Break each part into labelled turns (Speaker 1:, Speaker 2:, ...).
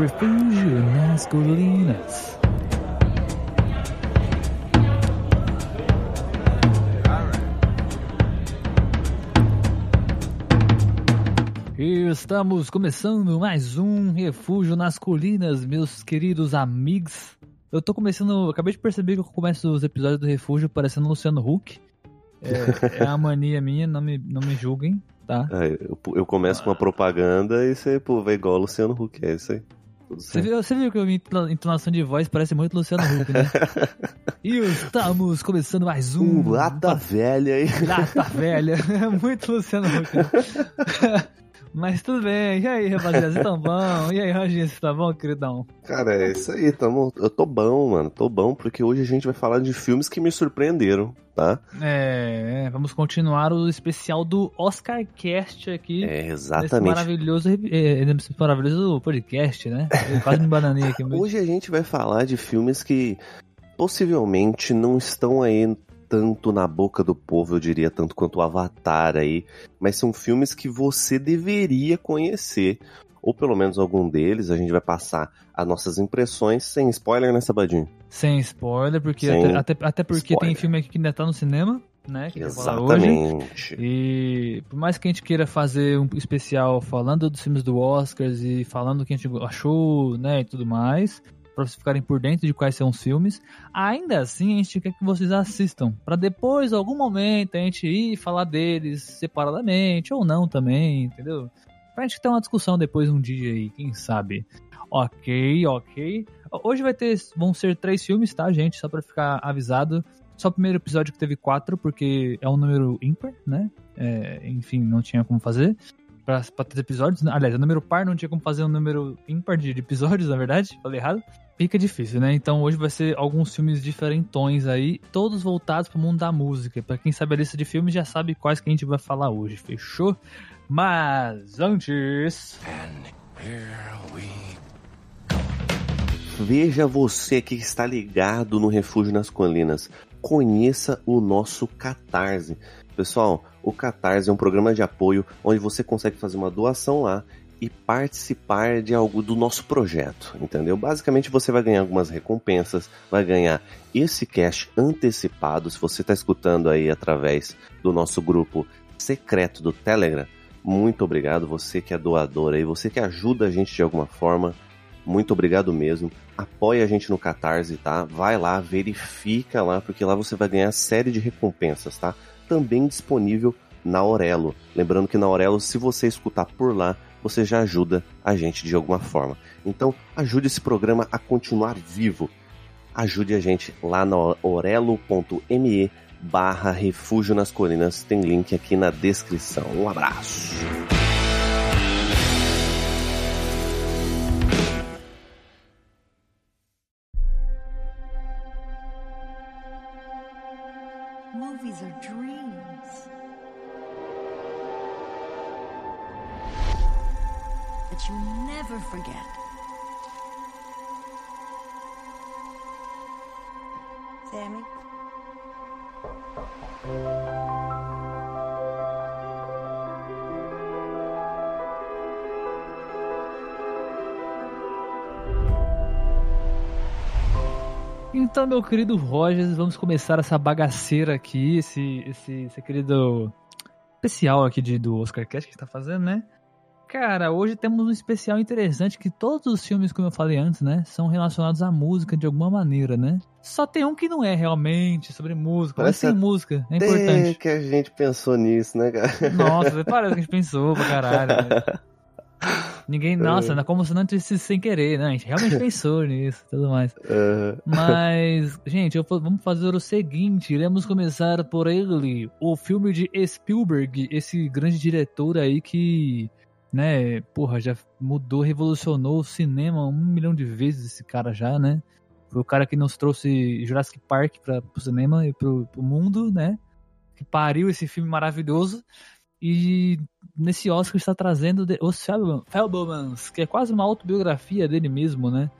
Speaker 1: Refúgio nas Colinas. E estamos começando mais um Refúgio nas Colinas, meus queridos amigos. Eu tô começando, acabei de perceber que eu começo os episódios do Refúgio parecendo Luciano Huck. É, é a mania minha, não me, não me julguem, tá?
Speaker 2: É, eu, eu, começo com uma propaganda e você pô, vai igual Luciano Huck, é isso aí.
Speaker 1: Você viu, você viu que a minha entonação de voz parece muito Luciano Huck, né? e estamos começando mais um.
Speaker 2: um lata velha aí.
Speaker 1: Lata velha. muito Luciano Huck. Né? Mas tudo bem. E aí, rapaziada, vocês tão bom? E aí, Roginho, você tá bom, queridão?
Speaker 2: Cara, é isso aí, tamo... eu tô bom, mano. Tô bom, porque hoje a gente vai falar de filmes que me surpreenderam, tá?
Speaker 1: É, vamos continuar o especial do Oscar Cast aqui.
Speaker 2: É, exatamente. Esse
Speaker 1: maravilhoso, é, maravilhoso podcast, né? Eu quase me bananei aqui.
Speaker 2: Hoje a gente vai falar de filmes que possivelmente não estão aí tanto na boca do povo, eu diria, tanto quanto o Avatar aí, mas são filmes que você deveria conhecer, ou pelo menos algum deles, a gente vai passar as nossas impressões sem spoiler, né, Sabadinho?
Speaker 1: Sem spoiler, porque sem até, até, até, porque spoiler. tem filme aqui que ainda tá no cinema, né? Que
Speaker 2: Exatamente.
Speaker 1: E por mais que a gente queira fazer um especial falando dos filmes do Oscars e falando o que a gente achou, né, e tudo mais, para vocês ficarem por dentro de quais são os filmes. Ainda assim, a gente quer que vocês assistam, para depois, algum momento, a gente ir falar deles separadamente ou não também, entendeu? Pra gente ter uma discussão depois um dia aí, quem sabe. Ok, ok. Hoje vai ter, vão ser três filmes, tá, gente? Só para ficar avisado. Só o primeiro episódio que teve quatro, porque é um número ímpar, né? É, enfim, não tinha como fazer para três episódios. Aliás, o número par não tinha como fazer um número ímpar de episódios, na verdade. Falei errado fica difícil, né? Então hoje vai ser alguns filmes diferentões aí, todos voltados pro mundo da música. Para quem sabe a lista de filmes já sabe quais que a gente vai falar hoje, fechou? Mas antes.
Speaker 2: Veja você que está ligado no Refúgio nas Colinas. Conheça o nosso Catarse. Pessoal, o Catarse é um programa de apoio onde você consegue fazer uma doação lá e participar de algo do nosso projeto, entendeu? Basicamente você vai ganhar algumas recompensas, vai ganhar esse cash antecipado se você está escutando aí através do nosso grupo secreto do Telegram. Muito obrigado, você que é doador aí, você que ajuda a gente de alguma forma. Muito obrigado mesmo. Apoie a gente no Catarse, tá? Vai lá, verifica lá, porque lá você vai ganhar série de recompensas, tá? Também disponível na Aurelo. Lembrando que na Aurelo, se você escutar por lá, você já ajuda a gente de alguma forma. Então, ajude esse programa a continuar vivo. Ajude a gente lá no orelo.me barra Refúgio nas Colinas. Tem link aqui na descrição. Um abraço.
Speaker 1: Querido Rogers, vamos começar essa bagaceira aqui, esse, esse, esse querido especial aqui de, do Oscar Cast que está fazendo, né? Cara, hoje temos um especial interessante que todos os filmes, como eu falei antes, né, são relacionados à música de alguma maneira, né? Só tem um que não é realmente sobre música, parece mas tem música, é importante.
Speaker 2: que a gente pensou nisso, né, cara?
Speaker 1: Nossa, parece que a gente pensou pra caralho. Né? Ninguém, nossa, uhum. como se não tivesse sem querer, né? A gente realmente pensou nisso e tudo mais. Uhum. Mas, gente, eu, vamos fazer o seguinte: iremos começar por ele, o filme de Spielberg, esse grande diretor aí que, né, porra, já mudou, revolucionou o cinema um milhão de vezes, esse cara já, né? Foi o cara que nos trouxe Jurassic Park para o cinema e pro, pro mundo, né? Que pariu esse filme maravilhoso. E nesse Oscar está trazendo Os Fablemans, que é quase uma autobiografia dele mesmo, né?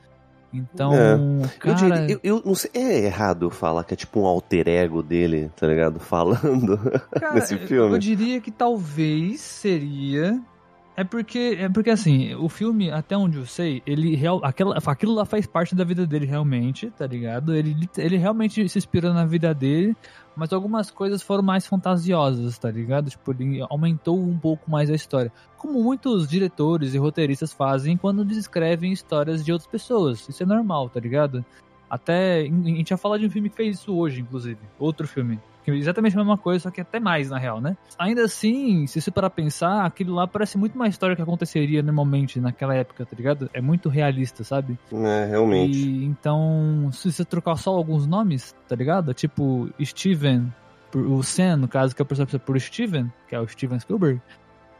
Speaker 1: Então, é. cara...
Speaker 2: Eu, diria, eu, eu, não sei, é errado falar que é tipo um alter ego dele, tá ligado? Falando cara, nesse filme.
Speaker 1: Eu diria que talvez seria É porque, é porque assim, o filme, até onde eu sei, ele real, aquela, aquilo lá faz parte da vida dele realmente, tá ligado? Ele, ele realmente se inspirou na vida dele, mas algumas coisas foram mais fantasiosas, tá ligado? Tipo, ele aumentou um pouco mais a história. Como muitos diretores e roteiristas fazem quando descrevem histórias de outras pessoas. Isso é normal, tá ligado? Até. A gente já fala de um filme que fez isso hoje, inclusive. Outro filme. Que é exatamente a mesma coisa, só que até mais, na real, né? Ainda assim, se você parar pensar, aquilo lá parece muito mais história que aconteceria normalmente naquela época, tá ligado? É muito realista, sabe?
Speaker 2: É, realmente.
Speaker 1: E então, se você trocar só alguns nomes, tá ligado? Tipo, Steven, o Sam, no caso, que é o personagem por Steven, que é o Steven Spielberg,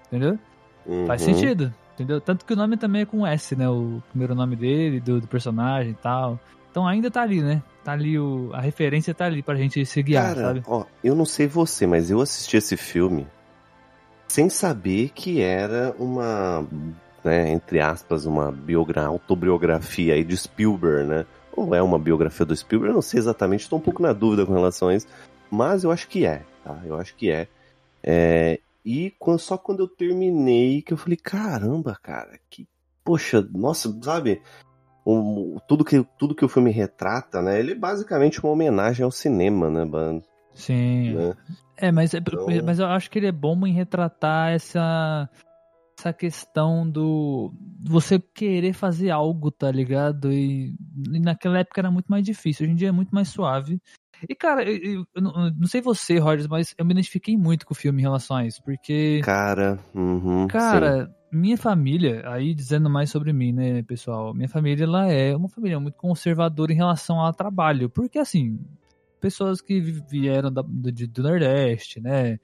Speaker 1: entendeu?
Speaker 2: Uhum.
Speaker 1: Faz sentido, entendeu? Tanto que o nome também é com S, né? O primeiro nome dele, do, do personagem e tal. Então ainda tá ali, né? Tá ali o. A referência tá ali pra gente se guiar,
Speaker 2: Cara,
Speaker 1: sabe?
Speaker 2: ó, eu não sei você, mas eu assisti esse filme sem saber que era uma, né, entre aspas, uma biogra autobiografia aí de Spielberg, né? Ou é uma biografia do Spielberg? Eu não sei exatamente, estou um pouco na dúvida com relação a isso, mas eu acho que é, tá? Eu acho que é. é e quando, só quando eu terminei que eu falei, caramba, cara, que. Poxa, nossa, sabe? Um, tudo, que, tudo que o filme retrata, né? Ele é basicamente uma homenagem ao cinema, né, Bando?
Speaker 1: Sim.
Speaker 2: Né?
Speaker 1: É, mas, é-
Speaker 2: Então-
Speaker 1: mas eu acho que ele é bom em retratar essa, essa questão do você querer fazer algo, tá ligado? E, e naquela época era muito mais difícil, hoje em dia é muito mais suave. E, cara, eu, eu- não, eu não sei você, Rogers, mas eu me identifiquei muito com o filme em relação a isso, porque,
Speaker 2: Cara, uhum, sim.
Speaker 1: Minha família, aí dizendo mais sobre mim, né, pessoal, minha família, ela é uma família muito conservadora em relação ao trabalho, porque, assim, pessoas que vi- vieram da- do, do Nordeste, né?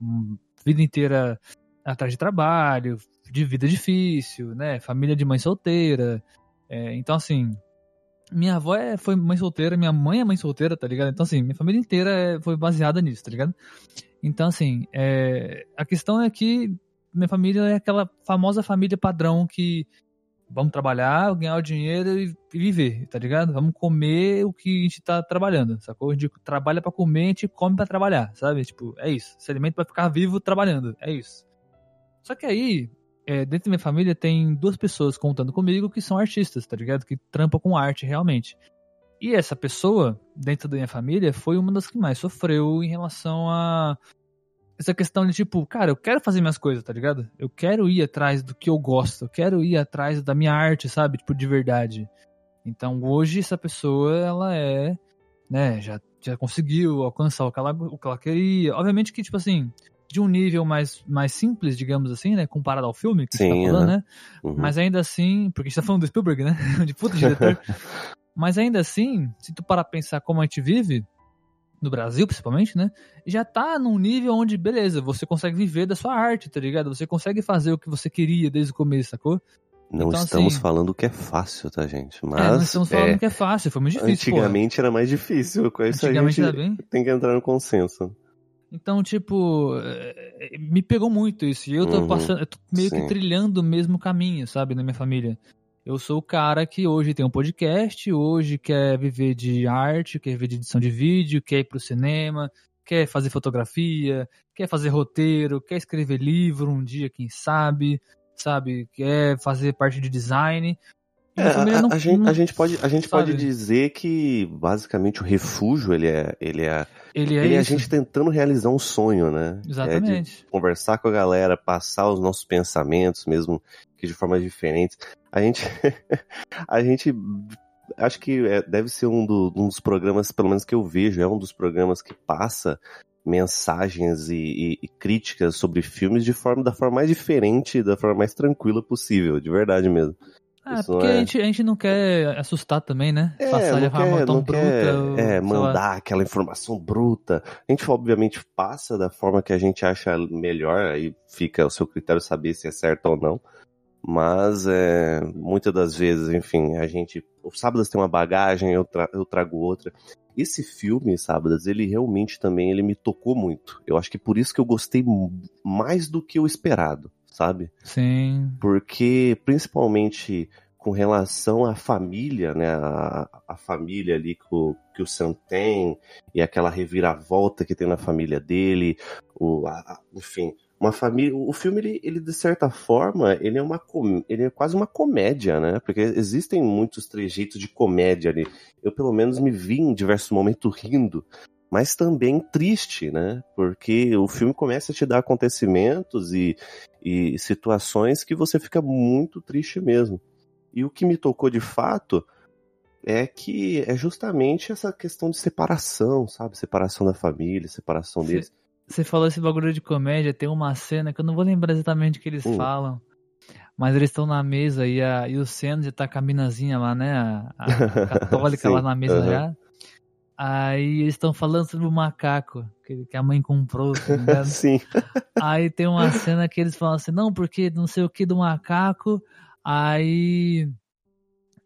Speaker 1: hum, Vida inteira atrás de trabalho, de vida difícil, né? Família de mãe solteira. É, então, assim, minha avó é, foi mãe solteira, minha mãe é mãe solteira, tá ligado? Então, assim, minha família inteira é- foi baseada nisso, tá ligado? Então, assim, é, a questão é que minha família é aquela famosa família padrão que vamos trabalhar, ganhar o dinheiro e viver, tá ligado? Vamos comer o que a gente tá trabalhando, sacou? A gente trabalha pra comer, a gente come pra trabalhar, sabe? Tipo, é isso. Se alimenta pra ficar vivo trabalhando, é isso. Só que aí, é, dentro da minha família tem duas pessoas contando comigo que são artistas, tá ligado? Que trampam com arte realmente. E essa pessoa, dentro da minha família, foi uma das que mais sofreu em relação a essa questão de tipo, cara, eu quero fazer minhas coisas, tá ligado? Eu quero ir atrás do que eu gosto, eu quero ir atrás da minha arte, sabe? Tipo, de verdade. Então hoje essa pessoa, ela é, né, já, já conseguiu alcançar o que, ela, o que ela queria. Obviamente que, tipo assim, de um nível mais, mais simples, digamos assim, né, comparado ao filme que
Speaker 2: Sim,
Speaker 1: tá falando,
Speaker 2: aham.
Speaker 1: né?
Speaker 2: Uhum.
Speaker 1: Mas ainda assim, porque a gente tá falando do Spielberg, né? De puta diretor. Mas ainda assim, se tu parar pra pensar como a gente vive, no Brasil principalmente, né? Já tá num nível onde, beleza, você consegue viver da sua arte, tá ligado? Você consegue fazer o que você queria desde o começo, sacou?
Speaker 2: Não
Speaker 1: Então,
Speaker 2: estamos
Speaker 1: assim-
Speaker 2: falando que é fácil, tá, gente? Mas
Speaker 1: é, nós estamos falando
Speaker 2: é,
Speaker 1: que é fácil, foi muito difícil, pô.
Speaker 2: antigamente era mais difícil. Com isso
Speaker 1: Antigamente
Speaker 2: a gente
Speaker 1: bem.
Speaker 2: tem que entrar no consenso.
Speaker 1: Então, tipo, eh, me pegou muito isso. E eu tô
Speaker 2: Uhum,
Speaker 1: passando, eu tô meio que
Speaker 2: sim.
Speaker 1: trilhando o mesmo caminho, sabe, na minha família. Eu sou o cara que hoje tem um podcast, hoje quer viver de arte, quer viver de edição de vídeo, quer ir pro cinema, quer fazer fotografia, quer fazer roteiro, quer escrever livro um dia, quem sabe, sabe, quer fazer parte de design.
Speaker 2: É, a,
Speaker 1: não-
Speaker 2: a gente,
Speaker 1: não-
Speaker 2: a gente pode, a gente pode
Speaker 1: sabe?
Speaker 2: dizer que basicamente o refúgio ele é, ele é,
Speaker 1: ele é
Speaker 2: ele é a gente tentando realizar um sonho, né? É
Speaker 1: Exatamente.
Speaker 2: conversar com a galera, passar os nossos pensamentos, mesmo que de formas diferentes. A gente, a gente, acho que é- deve ser um, do- um dos programas, pelo menos que eu vejo, é um dos programas que passa mensagens e, e- e críticas sobre filmes de forma da forma mais diferente, da forma mais tranquila possível, de verdade mesmo.
Speaker 1: Ah,
Speaker 2: Isso
Speaker 1: porque
Speaker 2: é-
Speaker 1: a, gente, a gente não quer assustar também, né?
Speaker 2: É,
Speaker 1: Passar de forma tão bruta.
Speaker 2: quer
Speaker 1: ou,
Speaker 2: é,
Speaker 1: sei lá.
Speaker 2: mandar aquela informação bruta. A gente, obviamente, passa da forma que a gente acha melhor, aí fica o seu critério saber se é certo ou não. Mas, é, muitas das vezes, enfim, a gente. O Sábados tem uma bagagem, eu, tra- eu trago outra. Esse filme, Sábados, ele realmente também ele me tocou muito. Eu acho que por isso que eu gostei mais do que o esperado, sabe?
Speaker 1: Sim.
Speaker 2: porque principalmente com relação à família, né, a, a família ali que o, que o Sam tem e aquela reviravolta que tem na família dele, o, a- a- enfim, uma família. O filme, ele, ele, de certa forma, ele é uma ele é quase uma comédia, né? Porque existem muitos trejeitos de comédia ali. Eu, pelo menos, me vi em diversos momentos rindo, mas também triste, né? Porque o filme começa a te dar acontecimentos e, e situações que você fica muito triste mesmo. E o que me tocou de fato é que é justamente essa questão de separação, sabe? Separação da família, separação deles.
Speaker 1: Você falou esse bagulho de comédia, tem uma cena que eu não vou lembrar exatamente o que eles hum. falam. Mas eles estão na mesa e, a, e o Sandy tá com a minazinha lá, né? A, a católica lá na mesa uhum. já. Aí eles estão falando sobre o macaco que, que a mãe comprou, tá ligado?
Speaker 2: Sim.
Speaker 1: Aí tem uma cena que eles falam assim, não, porque não sei o que do macaco, aí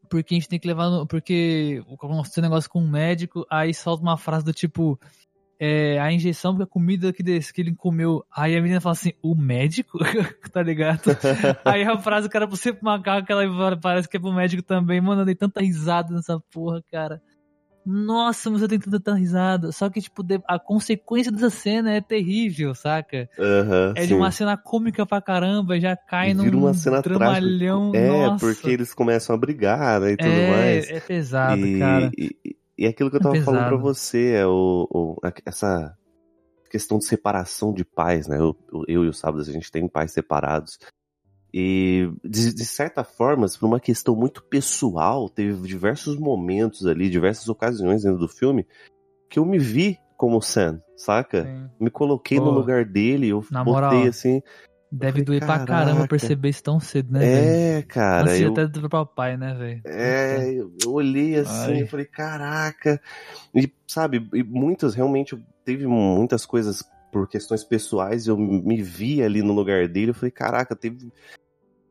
Speaker 1: porque a gente tem que levar no, porque o negócio com um médico, aí solta uma frase do tipo é, a injeção porque a comida que, desse, que ele comeu. Aí a menina fala assim, o médico? tá ligado? aí a frase, cara, você pro macaco, ela parece que é pro médico também. Mano, eu dei tanta risada nessa porra, cara. Nossa, mas eu tenho tanta risada. Só que, tipo, a consequência dessa cena é terrível, saca?
Speaker 2: Uhum,
Speaker 1: é sim. de uma cena cômica pra caramba, já cai Vira num uma cena dramalhão.
Speaker 2: É, nossa. porque eles começam a brigar, né, e tudo
Speaker 1: é,
Speaker 2: mais.
Speaker 1: É pesado, e, cara.
Speaker 2: E, e aquilo que eu tava é falando pra você, é o, o, essa questão de separação de pais, né? Eu, eu e o Sábado, a gente tem pais separados. E, de, de, certa forma, por uma questão muito pessoal, teve diversos momentos ali, diversas ocasiões dentro do filme, que eu me vi como Sam, saca? Sim. Me coloquei Pô, no lugar dele, eu botei moral, assim.
Speaker 1: Deve doer pra caramba perceber isso tão cedo, né?
Speaker 2: É, véio? cara.
Speaker 1: Antes eu... até do papai, né, velho?
Speaker 2: É, eu olhei assim, e falei, caraca. E, sabe, e muitas, realmente, teve muitas coisas por questões pessoais, eu me vi ali no lugar dele, eu falei, caraca, teve.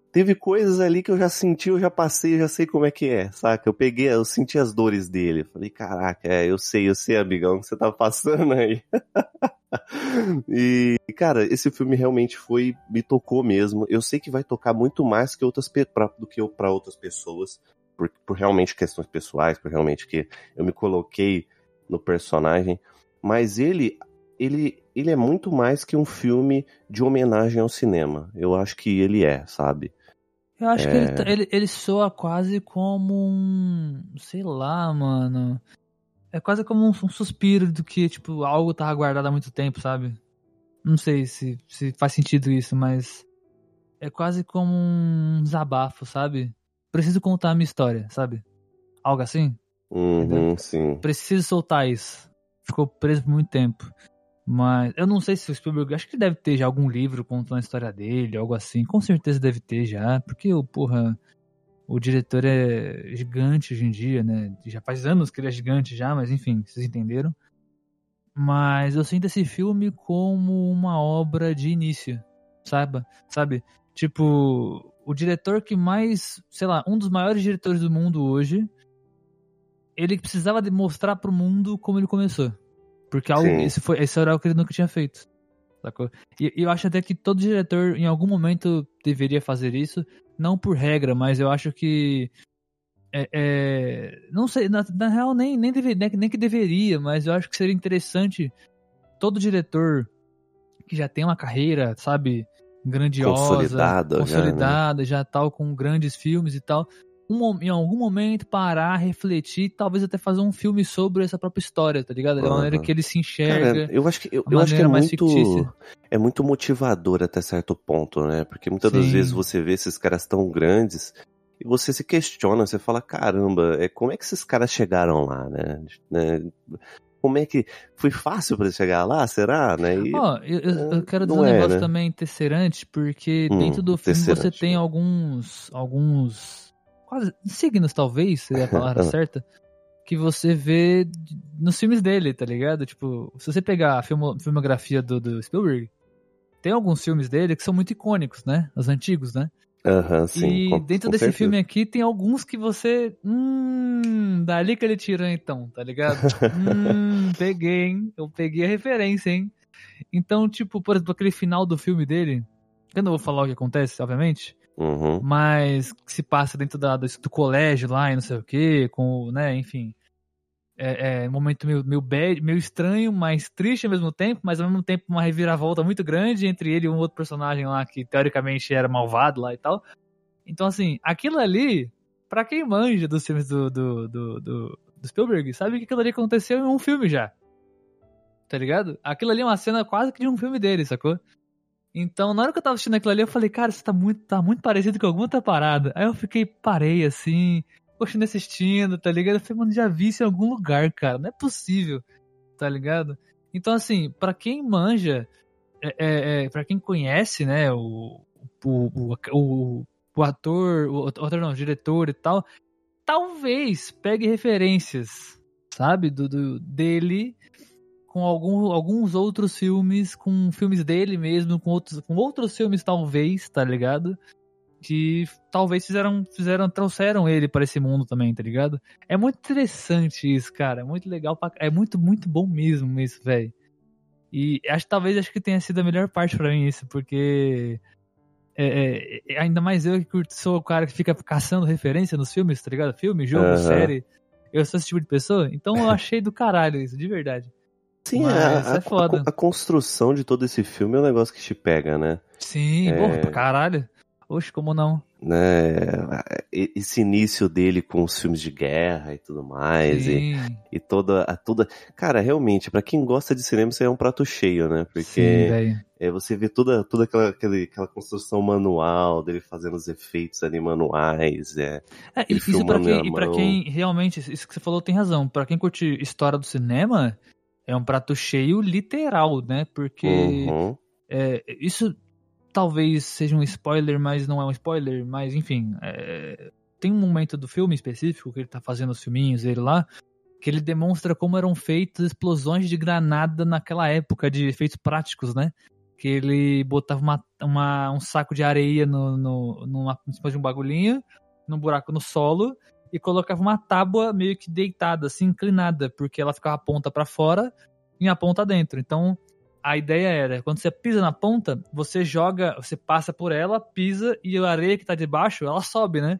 Speaker 2: Teve coisas ali que eu já senti, eu já passei, eu já sei como é que é, saca? Eu peguei, eu senti as dores dele. Falei, caraca, é, eu sei, eu sei, amigão, que você tá passando aí. e, cara, esse filme realmente foi, me tocou mesmo. Eu sei que vai tocar muito mais que outras pra, do que para outras pessoas, por, por realmente questões pessoais, por realmente que eu me coloquei no personagem. Mas ele, ele, ele é muito mais que um filme de homenagem ao cinema. Eu acho que ele é, sabe?
Speaker 1: Eu acho é... que ele, tá, ele, ele soa quase como um. Sei lá, mano. É quase como um, um, suspiro do que, tipo, algo tava guardado há muito tempo, sabe? Não sei se, se faz sentido isso, mas. É quase como um desabafo, sabe? Preciso contar a minha história, sabe? Algo assim?
Speaker 2: Uhum, sim.
Speaker 1: Preciso soltar isso. Ficou preso por muito tempo. Mas eu não sei se o Spielberg. Acho que deve ter já algum livro contando a história dele, algo assim. Com certeza deve ter já. Porque, porra, o diretor é gigante hoje em dia, né? Já faz anos que ele é gigante já, mas enfim, vocês entenderam. Mas eu sinto esse filme como uma obra de início, sabe? Sabe? Tipo, o diretor que mais, sei lá, um dos maiores diretores do mundo hoje, ele precisava demonstrar pro mundo como ele começou. Porque algo, esse, foi, esse era algo que ele nunca tinha feito. Sacou? E eu acho até que todo diretor, em algum momento, deveria fazer isso não por regra, mas eu acho que é, é, não sei, na, na, real nem, nem, deve, nem, nem que deveria, mas eu acho que seria interessante todo diretor que já tem uma carreira, sabe, grandiosa,
Speaker 2: consolidada,
Speaker 1: consolidada já, né? já tal, com grandes filmes e tal, um, em algum momento parar, refletir, talvez até fazer um filme sobre essa própria história, tá ligado? Da uhum. maneira que ele se enxerga.
Speaker 2: Cara, eu acho que, eu, eu acho que é muito, fictícia. é muito motivador até certo ponto, né? Porque muitas Sim. das vezes você vê esses caras tão grandes e você se questiona, você fala, caramba, é, como é que esses caras chegaram lá, né? né? Como é que foi fácil para chegar lá, será, né?
Speaker 1: E, oh, eu, eu, quero dizer um é, negócio né? também interessante, porque hum, dentro do filme você tem alguns alguns quase signos talvez, seria a palavra certa, que você vê nos filmes dele, tá ligado? Tipo, se você pegar a filmografia do, do Spielberg, tem alguns filmes dele que são muito icônicos, né? Os antigos, né?
Speaker 2: Uhum, sim,
Speaker 1: e
Speaker 2: com,
Speaker 1: dentro
Speaker 2: com
Speaker 1: desse
Speaker 2: certeza.
Speaker 1: filme aqui tem alguns que você. Hum, dali que ele tirou então, tá ligado? hum, peguei, hein? Eu peguei a referência, hein? Então, tipo, por exemplo, aquele final do filme dele. Eu não vou falar o que acontece, obviamente.
Speaker 2: Uhum.
Speaker 1: Mas que se passa dentro da, do, do, colégio lá e não sei o que, com, né, enfim. é, é um momento meio, meio bad, meio estranho, mas triste ao mesmo tempo, mas ao mesmo tempo uma reviravolta muito grande entre ele e um outro personagem lá que teoricamente era malvado lá e tal. Então, assim, aquilo ali, pra quem manja dos filmes do, do, do, do, do Spielberg, sabe que aquilo ali aconteceu em um filme já. Tá ligado? Aquilo ali é uma cena quase que de um filme dele, sacou? Então, na hora que eu tava assistindo aquilo ali, eu falei, cara, isso tá muito, tá muito parecido com alguma outra parada. Aí eu fiquei, parei assim, continuei assistindo, tá ligado? Eu falei, mano, já vi isso em algum lugar, cara. Não é possível, tá ligado? Então, assim, para quem manja, é, é, é, para quem conhece, né, o, o, o, o, ator, o, o ator não, o diretor e tal, talvez pegue referências, sabe, do, do dele com algum, alguns outros filmes, com filmes dele mesmo, com outros, com outros filmes talvez, tá ligado? Que talvez fizeram, fizeram, trouxeram ele para esse mundo também, tá ligado? É muito interessante isso, cara. É muito legal, pra, é muito, muito bom mesmo isso, velho. E acho talvez acho que tenha sido a melhor parte para mim isso, porque é, é, ainda mais eu que sou o cara que fica caçando referência nos filmes, tá ligado? Filme, jogo, uhum. série. Eu sou esse tipo de pessoa, então eu achei do caralho isso, de verdade.
Speaker 2: Sim, a, é foda. A, a, construção de todo esse filme é um negócio que te pega, né?
Speaker 1: Sim, é... porra, pra caralho. Oxe, como não?
Speaker 2: Né, esse início dele com os filmes de guerra e tudo mais. E, e, toda, a, toda. Cara, realmente, para quem gosta de cinema, isso é um prato cheio, né? Porque Sim, é, você vê toda, toda aquela, aquela, aquela construção manual dele fazendo os efeitos ali manuais. É,
Speaker 1: é isso pra quem, e pra quem realmente, isso que você falou tem razão. para quem curte história do cinema, é um prato cheio literal, né? Porque uhum. é, isso talvez seja um spoiler, mas não é um spoiler, mas enfim. É, tem um momento do filme específico que ele tá fazendo os filminhos dele lá, que ele demonstra como eram feitas explosões de granada naquela época de efeitos práticos, né? Que ele botava uma, uma um saco de areia no, no, numa, de um bagulhinho, num buraco no solo, e colocava uma tábua meio que deitada, assim, inclinada, porque ela ficava a ponta para fora e a ponta dentro. Então, a ideia era, quando você pisa na ponta, você joga, você passa por ela, pisa e a areia que tá debaixo, ela sobe, né?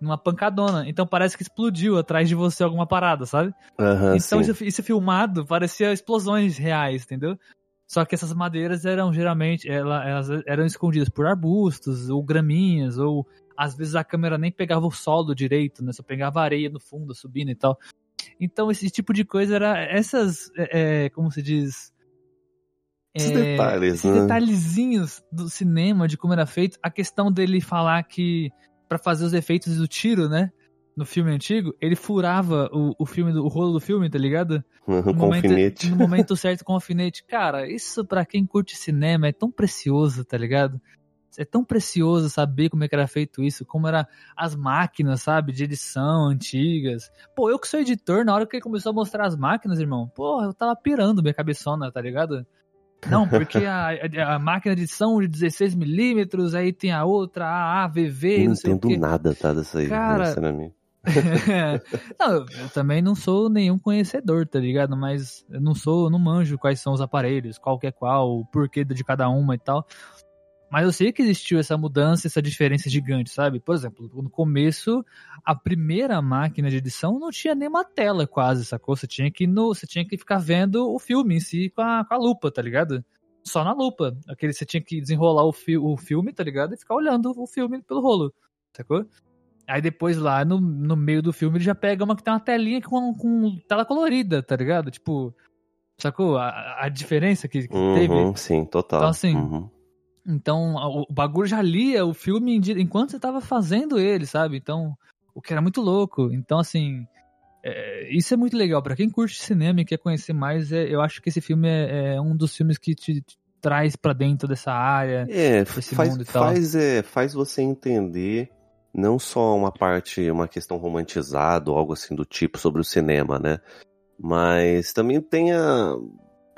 Speaker 1: Numa pancadona. Então parece que explodiu atrás de você alguma parada, sabe?
Speaker 2: Uhum,
Speaker 1: então isso, isso filmado parecia explosões reais, entendeu? Só que essas madeiras eram geralmente, elas eram escondidas por arbustos ou graminhas, ou às vezes a câmera nem pegava o solo direito, né? Só pegava areia no fundo, subindo e tal. Então esse tipo de coisa era essas, é, é como se diz,
Speaker 2: esses é, detalhes,
Speaker 1: esses né? detalhezinhos do cinema, de como era feito. A questão dele falar que para fazer os efeitos do tiro, né? No filme antigo, ele furava o, o filme, o rolo do filme, tá ligado?
Speaker 2: Uhum, no, momento, alfinete.
Speaker 1: no momento certo com o alfinete. Cara, isso para quem curte cinema é tão precioso, tá ligado? É tão precioso saber como é que era feito isso, como eram as máquinas, sabe, de edição antigas. Pô, eu que sou editor, na hora que ele começou a mostrar as máquinas, irmão, pô, eu tava pirando minha cabeçona, tá ligado? Não, porque a, a, a máquina de edição de 16mm, aí tem a outra, a AVV,
Speaker 2: eu
Speaker 1: não,
Speaker 2: sei entendo nada, tá, dessa aí,
Speaker 1: Cara... não, eu também não sou nenhum conhecedor, tá ligado? Mas eu não sou, eu não manjo quais são os aparelhos, qual que é qual, o porquê de cada uma e tal. Mas eu sei que existiu essa mudança, essa diferença gigante, sabe? Por exemplo, no começo, a primeira máquina de edição não tinha nem uma tela quase, sacou? Você tinha que, no, você tinha que ficar vendo o filme em si com a, com a lupa, tá ligado? Só na lupa. Aquele, você tinha que desenrolar o, fi, o filme, tá ligado? E ficar olhando o filme pelo rolo, sacou? Aí depois lá no, no meio do filme ele já pega uma que tem uma telinha com, com tela colorida, tá ligado? Tipo, sacou? A, a diferença que, que
Speaker 2: uhum,
Speaker 1: teve.
Speaker 2: Sim, total.
Speaker 1: Então assim.
Speaker 2: Uhum
Speaker 1: então, o bagulho já lia o filme enquanto você tava fazendo ele, sabe? Então, o que era muito louco. Então, assim, é, isso é muito legal. para quem curte cinema e quer conhecer mais, é, eu acho que esse filme é, é um dos filmes que te, te traz para dentro dessa área.
Speaker 2: É, faz, faz, é, faz você entender não só uma parte, uma questão romantizada ou algo assim do tipo sobre o cinema, né? Mas também tem a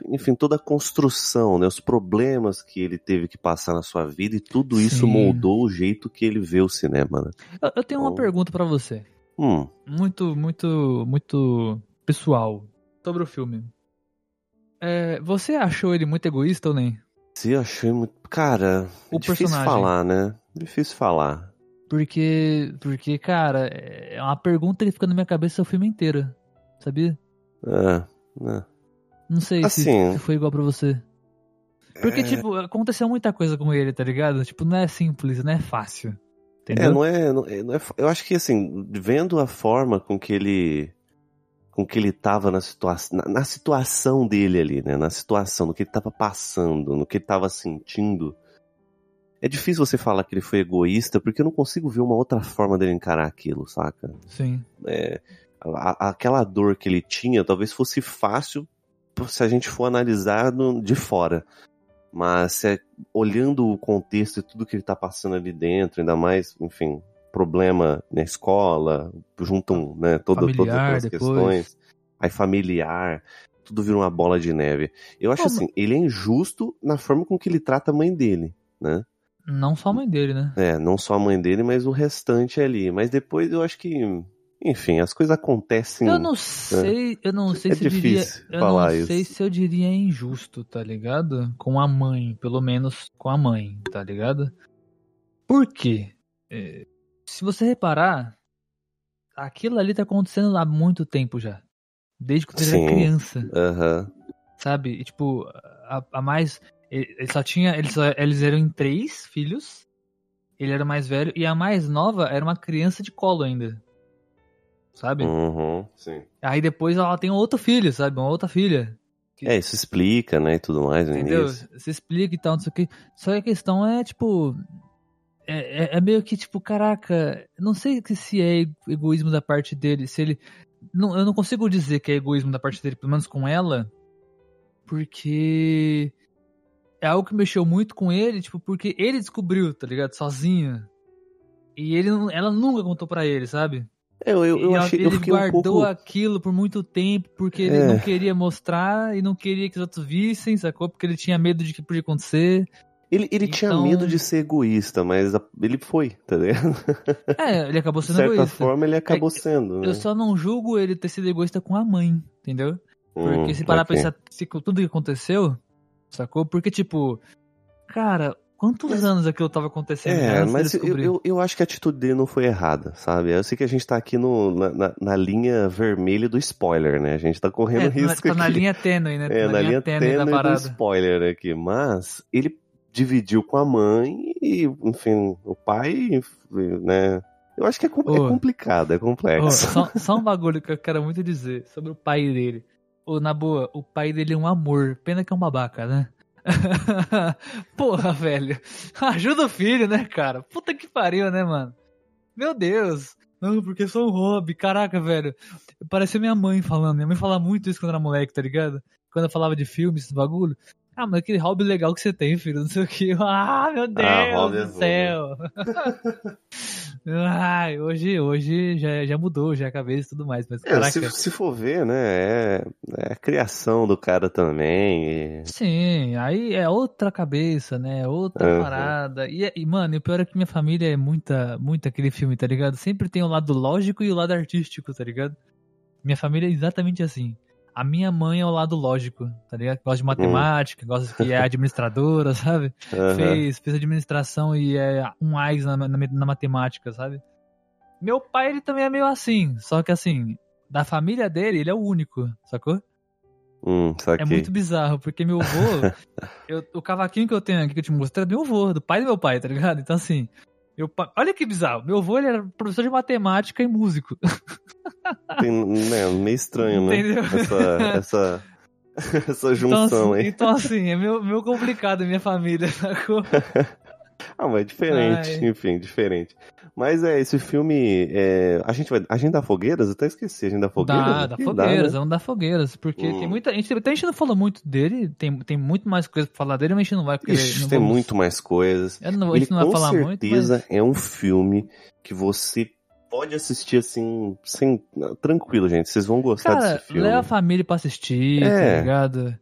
Speaker 2: enfim, toda a construção, né, os problemas que ele teve que passar na sua vida e tudo isso Sim. moldou o jeito que ele vê o cinema, né?
Speaker 1: Eu, eu tenho então... uma pergunta para você.
Speaker 2: Hum.
Speaker 1: Muito, muito, muito pessoal sobre o filme. É, você achou ele muito egoísta ou nem?
Speaker 2: Sim, achei muito. Cara, o difícil personagem. falar, né? Difícil falar.
Speaker 1: Porque, porque, cara, é uma pergunta que fica na minha cabeça o filme inteiro, sabia?
Speaker 2: É, é.
Speaker 1: Não sei se-
Speaker 2: Assim-
Speaker 1: se, foi igual pra você. Porque,
Speaker 2: É.
Speaker 1: tipo, aconteceu muita coisa com ele, tá ligado? Tipo, não é simples, não é fácil.
Speaker 2: É,
Speaker 1: Entendeu?
Speaker 2: não é, não é, não é Eu acho que assim, vendo a forma com que ele. com que ele tava na situação. Na, na situação dele ali, né? Na situação, no que ele tava passando, no que ele tava sentindo. É difícil você falar que ele foi egoísta, porque eu não consigo ver uma outra forma dele encarar aquilo, saca?
Speaker 1: Sim.
Speaker 2: É, a- a- aquela dor que ele tinha talvez fosse fácil se a gente for analisar no- de fora. Mas se é- olhando o contexto e tudo que ele tá passando ali dentro, ainda mais, enfim, problema na escola, juntam né, todas
Speaker 1: Familiar
Speaker 2: aquelas
Speaker 1: depois.
Speaker 2: questões, aí familiar, tudo vira uma bola de neve. Eu acho
Speaker 1: Pô,
Speaker 2: assim, ele é injusto na forma com que ele trata a mãe dele, né?
Speaker 1: Não só a mãe dele, né?
Speaker 2: É, não só a mãe dele, mas o restante ali. Mas depois eu acho que, enfim, as coisas acontecem.
Speaker 1: Eu não sei, eu não sei
Speaker 2: É
Speaker 1: se eu diria.
Speaker 2: difícil
Speaker 1: Eu
Speaker 2: falar
Speaker 1: não
Speaker 2: isso.
Speaker 1: sei se eu diria injusto, tá ligado? Com a mãe, pelo menos com a mãe, tá ligado? Por quê? É, se você reparar, aquilo ali tá acontecendo há muito tempo já. Desde que ele
Speaker 2: Sim.
Speaker 1: era criança,
Speaker 2: Aham.
Speaker 1: sabe? E, tipo, a, a mais. Ele ele só tinha. Eles, só- eles eram em três filhos. Ele era o mais velho. E a mais nova era uma criança de colo ainda. Sabe?
Speaker 2: Uhum, sim.
Speaker 1: Aí depois ela tem outro filho, sabe? Uma outra filha.
Speaker 2: É, isso explica, né, e tudo mais no
Speaker 1: Entendeu?
Speaker 2: início.
Speaker 1: Você explica e tal, não sei o que. Só que a questão é, tipo. É, é- é meio que, tipo, caraca, não sei que se é ego- egoísmo da parte dele, se ele. Não, eu não consigo dizer que é egoísmo da parte dele, pelo menos com ela, porque é algo que mexeu muito com ele, tipo, porque ele descobriu, tá ligado? Sozinho. E ele, ela nunca contou pra ele, sabe?
Speaker 2: Eu, eu, eu achei,
Speaker 1: ele
Speaker 2: eu fiquei um
Speaker 1: guardou
Speaker 2: pouco...
Speaker 1: aquilo por muito tempo porque ele
Speaker 2: É.
Speaker 1: não queria mostrar e não queria que os outros vissem, sacou? Porque ele tinha medo de que podia acontecer.
Speaker 2: Ele, ele tinha
Speaker 1: Então-
Speaker 2: medo de ser egoísta, mas ele foi, tá ligado?
Speaker 1: É, ele acabou
Speaker 2: De
Speaker 1: sendo
Speaker 2: certa
Speaker 1: egoísta.
Speaker 2: forma, ele acabou
Speaker 1: É,
Speaker 2: sendo, né?
Speaker 1: Eu só não julgo ele ter sido egoísta com a mãe, entendeu? Porque
Speaker 2: Hum,
Speaker 1: se parar
Speaker 2: ok.
Speaker 1: pra pensar se tudo que aconteceu, sacou? Porque, tipo, cara, quantos
Speaker 2: Mas-
Speaker 1: anos aquilo tava acontecendo
Speaker 2: É, mas eu, eu, eu acho que a atitude dele não foi errada, sabe? Eu sei que a gente tá aqui no, na, na, na linha vermelha do spoiler, né? A gente tá correndo
Speaker 1: É,
Speaker 2: risco
Speaker 1: tá na
Speaker 2: aqui.
Speaker 1: linha tênue, né?
Speaker 2: É,
Speaker 1: Tá
Speaker 2: na linha
Speaker 1: tênue
Speaker 2: tênue
Speaker 1: da
Speaker 2: do spoiler aqui. Mas ele dividiu com a mãe e, enfim, o pai, né? Eu acho que é, com- é complicado, é complexo.
Speaker 1: só, só um bagulho que eu quero muito dizer sobre o pai dele. Ô, na boa, o pai dele é um amor. Pena que é um babaca, né? Porra, velho. Ajuda o filho, né, cara? Puta que pariu, né, mano? Meu Deus. Não, porque sou um hobby. Caraca, velho. Parecia minha mãe falando. Minha mãe falava muito isso quando era moleque, tá ligado? Quando eu falava de filmes, esse bagulho. Ah, mas aquele hobby legal que você tem, filho. Não sei o que. Ah, meu Deus
Speaker 2: hobby é
Speaker 1: do
Speaker 2: bom,
Speaker 1: céu. Ai, hoje, hoje já, já mudou, já a cabeça e tudo mais. Mas
Speaker 2: É, se, se for ver, né? É, é a criação do cara também. e-
Speaker 1: Sim, aí é outra cabeça, né? Outra
Speaker 2: Uhum.
Speaker 1: parada. E, e, mano, e o pior é que minha família é muita, muito aquele filme, tá ligado? Sempre tem o lado lógico e o lado artístico, tá ligado? Minha família é exatamente assim. A minha mãe é o lado lógico, tá ligado? Gosta de matemática, gosta que é administradora, sabe?
Speaker 2: Aham.
Speaker 1: Fez, fez administração e é um AIS na, na, na matemática, sabe? Meu pai, ele também é meio assim, só que assim, da família dele, ele é o único, sacou?
Speaker 2: Hum,
Speaker 1: É
Speaker 2: saquei.
Speaker 1: muito bizarro, porque meu avô, eu- o cavaquinho que eu tenho aqui que eu te mostrei é do meu avô, do pai do meu pai, tá ligado? Então assim, meu pai, olha que bizarro, meu avô ele era professor de matemática e músico,
Speaker 2: Tem, né, meio estranho, né?
Speaker 1: Entendeu?
Speaker 2: Essa, essa, essa
Speaker 1: então
Speaker 2: junção
Speaker 1: assim,
Speaker 2: aí.
Speaker 1: então, assim, é meio, meio complicado a minha família, sacou?
Speaker 2: Ah, mas é diferente,
Speaker 1: Ai.
Speaker 2: enfim, diferente. Mas é, esse filme. é, a gente vai. A gente dá fogueiras? Eu até esqueci, a gente dá fogueiras?
Speaker 1: Dá, dá fogueiras,
Speaker 2: né?
Speaker 1: vamos dar fogueiras, porque
Speaker 2: Hum.
Speaker 1: tem muita, a gente, até a gente não falou muito dele, tem, tem muito mais coisa pra falar dele, mas a gente não vai, porque
Speaker 2: Ixi,
Speaker 1: não
Speaker 2: tem
Speaker 1: vamos-
Speaker 2: muito mais coisas.
Speaker 1: não, a
Speaker 2: Ele
Speaker 1: gente não vai
Speaker 2: com
Speaker 1: falar muito, mas...
Speaker 2: certeza é um filme que você pode assistir assim, sem, tranquilo, gente. Vocês vão gostar
Speaker 1: Cara,
Speaker 2: desse filme.
Speaker 1: leva a família pra assistir,
Speaker 2: É.
Speaker 1: tá ligado?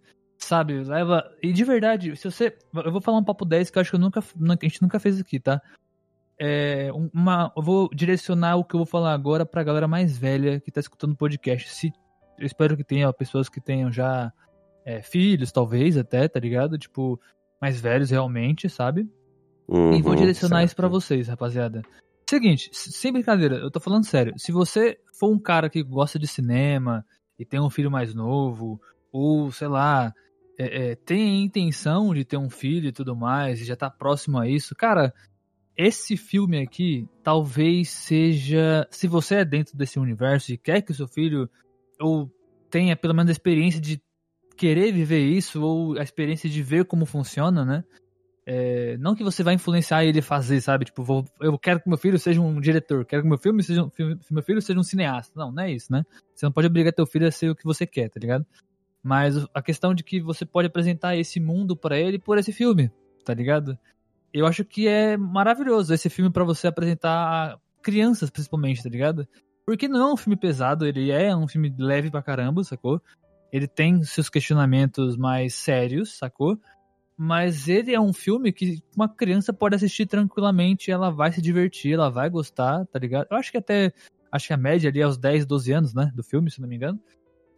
Speaker 1: Sabe, leva. E de verdade, se você. Eu vou falar um papo 10 que eu acho que eu nunca, nu- a gente nunca fez aqui, tá? É, um- uma, eu vou direcionar o que eu vou falar agora pra galera mais velha que tá escutando o podcast. Se, eu espero que tenha pessoas que tenham já é, filhos, talvez até, tá ligado? Tipo, mais velhos realmente, sabe? e vou
Speaker 2: Uhum,
Speaker 1: direcionar isso pra
Speaker 2: certo.
Speaker 1: vocês, rapaziada. Seguinte, sem brincadeira, eu tô falando sério. Se você for um cara que gosta de cinema e tem um filho mais novo, ou sei lá, é, é, tem a intenção de ter um filho e tudo mais, e já tá próximo a isso, cara, esse filme aqui talvez seja. Se você é dentro desse universo e quer que o seu filho ou tenha pelo menos a experiência de querer viver isso, ou a experiência de ver como funciona, né? É, não que você vai influenciar ele a fazer, sabe? Tipo, vou, eu quero que meu filho seja um diretor, quero que meu filme seja um, meu filho seja um cineasta. Não, não é isso, né? Você não pode obrigar teu filho a ser o que você quer, tá ligado? Mas a questão de que você pode apresentar esse mundo para ele por esse filme, tá ligado? Eu acho que é maravilhoso esse filme para você apresentar crianças, principalmente, tá ligado? Porque não é um filme pesado, ele é um filme leve pra caramba, sacou? Ele tem seus questionamentos mais sérios, sacou? Mas ele é um filme que uma criança pode assistir tranquilamente, ela vai se divertir, ela vai gostar, tá ligado? Eu acho que até. Acho que a média ali é os 10, 12 anos, né? Do filme, se não me engano.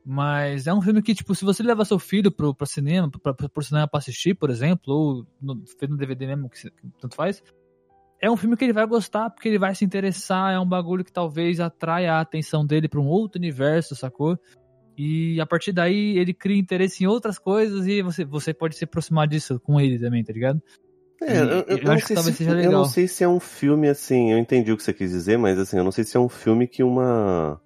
Speaker 1: Mas é um filme que, tipo, se você levar seu filho pro, pro cinema, pra, pro cinema pra assistir, por exemplo, ou no, no DVD mesmo, que, que tanto faz, é um filme que ele vai gostar, porque ele vai se interessar, é um bagulho que talvez atraia a atenção dele para um outro universo, sacou? E a partir daí ele cria interesse em outras coisas e você, você pode se aproximar disso com ele também, tá ligado?
Speaker 2: É, eu, eu, eu acho que talvez se, seja legal. Eu não sei se é um filme assim, eu entendi o que você quis dizer, mas assim, eu não sei se é um filme que uma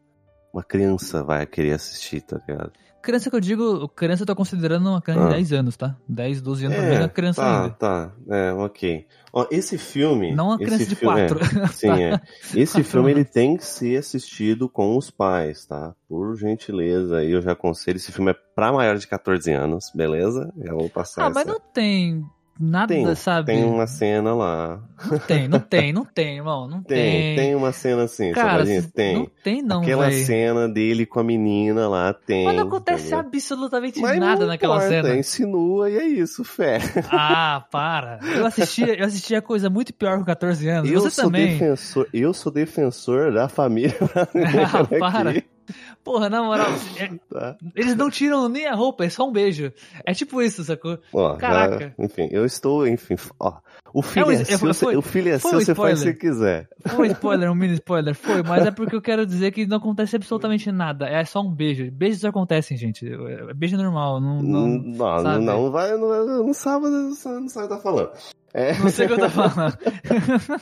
Speaker 2: uma criança vai querer assistir, tá ligado?
Speaker 1: Criança que eu digo, criança eu tô considerando uma criança ah. de 10 anos, tá? 10, 12 anos é, é criança
Speaker 2: tá,
Speaker 1: ainda.
Speaker 2: Tá, é, ok. Ó, esse filme...
Speaker 1: Não uma criança de 4.
Speaker 2: É, sim, é. Esse filme, ele tem que ser assistido com os pais, tá? Por gentileza, eu já aconselho. Esse filme é pra maior de 14 anos, beleza? Já vou passar
Speaker 1: Ah,
Speaker 2: essa...
Speaker 1: mas não tem Nada,
Speaker 2: tem,
Speaker 1: sabe?
Speaker 2: Tem uma cena lá.
Speaker 1: Não tem, não tem, não tem, irmão. Não tem.
Speaker 2: Tem, tem uma cena assim,
Speaker 1: Cara,
Speaker 2: tem.
Speaker 1: Não tem, não.
Speaker 2: Aquela
Speaker 1: véio.
Speaker 2: cena dele com a menina lá tem.
Speaker 1: Mas não acontece entendeu? absolutamente
Speaker 2: Mas
Speaker 1: nada naquela
Speaker 2: importa,
Speaker 1: cena.
Speaker 2: Insinua e é isso, fé.
Speaker 1: Ah, para. Eu assistia, eu assistia coisa muito pior com 14 anos.
Speaker 2: Eu
Speaker 1: Você
Speaker 2: sou
Speaker 1: também.
Speaker 2: defensor, eu sou defensor da família
Speaker 1: ah, para.
Speaker 2: Aqui.
Speaker 1: Porra, na moral, é,
Speaker 2: Tá.
Speaker 1: eles não tiram nem a roupa, é só um beijo. É tipo isso, sacou?
Speaker 2: Ó,
Speaker 1: Caraca.
Speaker 2: já- enfim, eu estou, enfim, ó. O filho
Speaker 1: um-
Speaker 2: é, seu,
Speaker 1: foi-
Speaker 2: você- o filho é seu,
Speaker 1: um
Speaker 2: você faz o que
Speaker 1: spoiler.
Speaker 2: você quiser.
Speaker 1: Foi um spoiler, um mini spoiler, foi, mas é porque eu quero dizer que não acontece absolutamente nada. É só um beijo. Beijos acontecem, gente. É Beijo normal. Não, não,
Speaker 2: Não, não, não vai, não, não sabe, não sabe o que tá falando. É,
Speaker 1: não sei o que eu tô falando.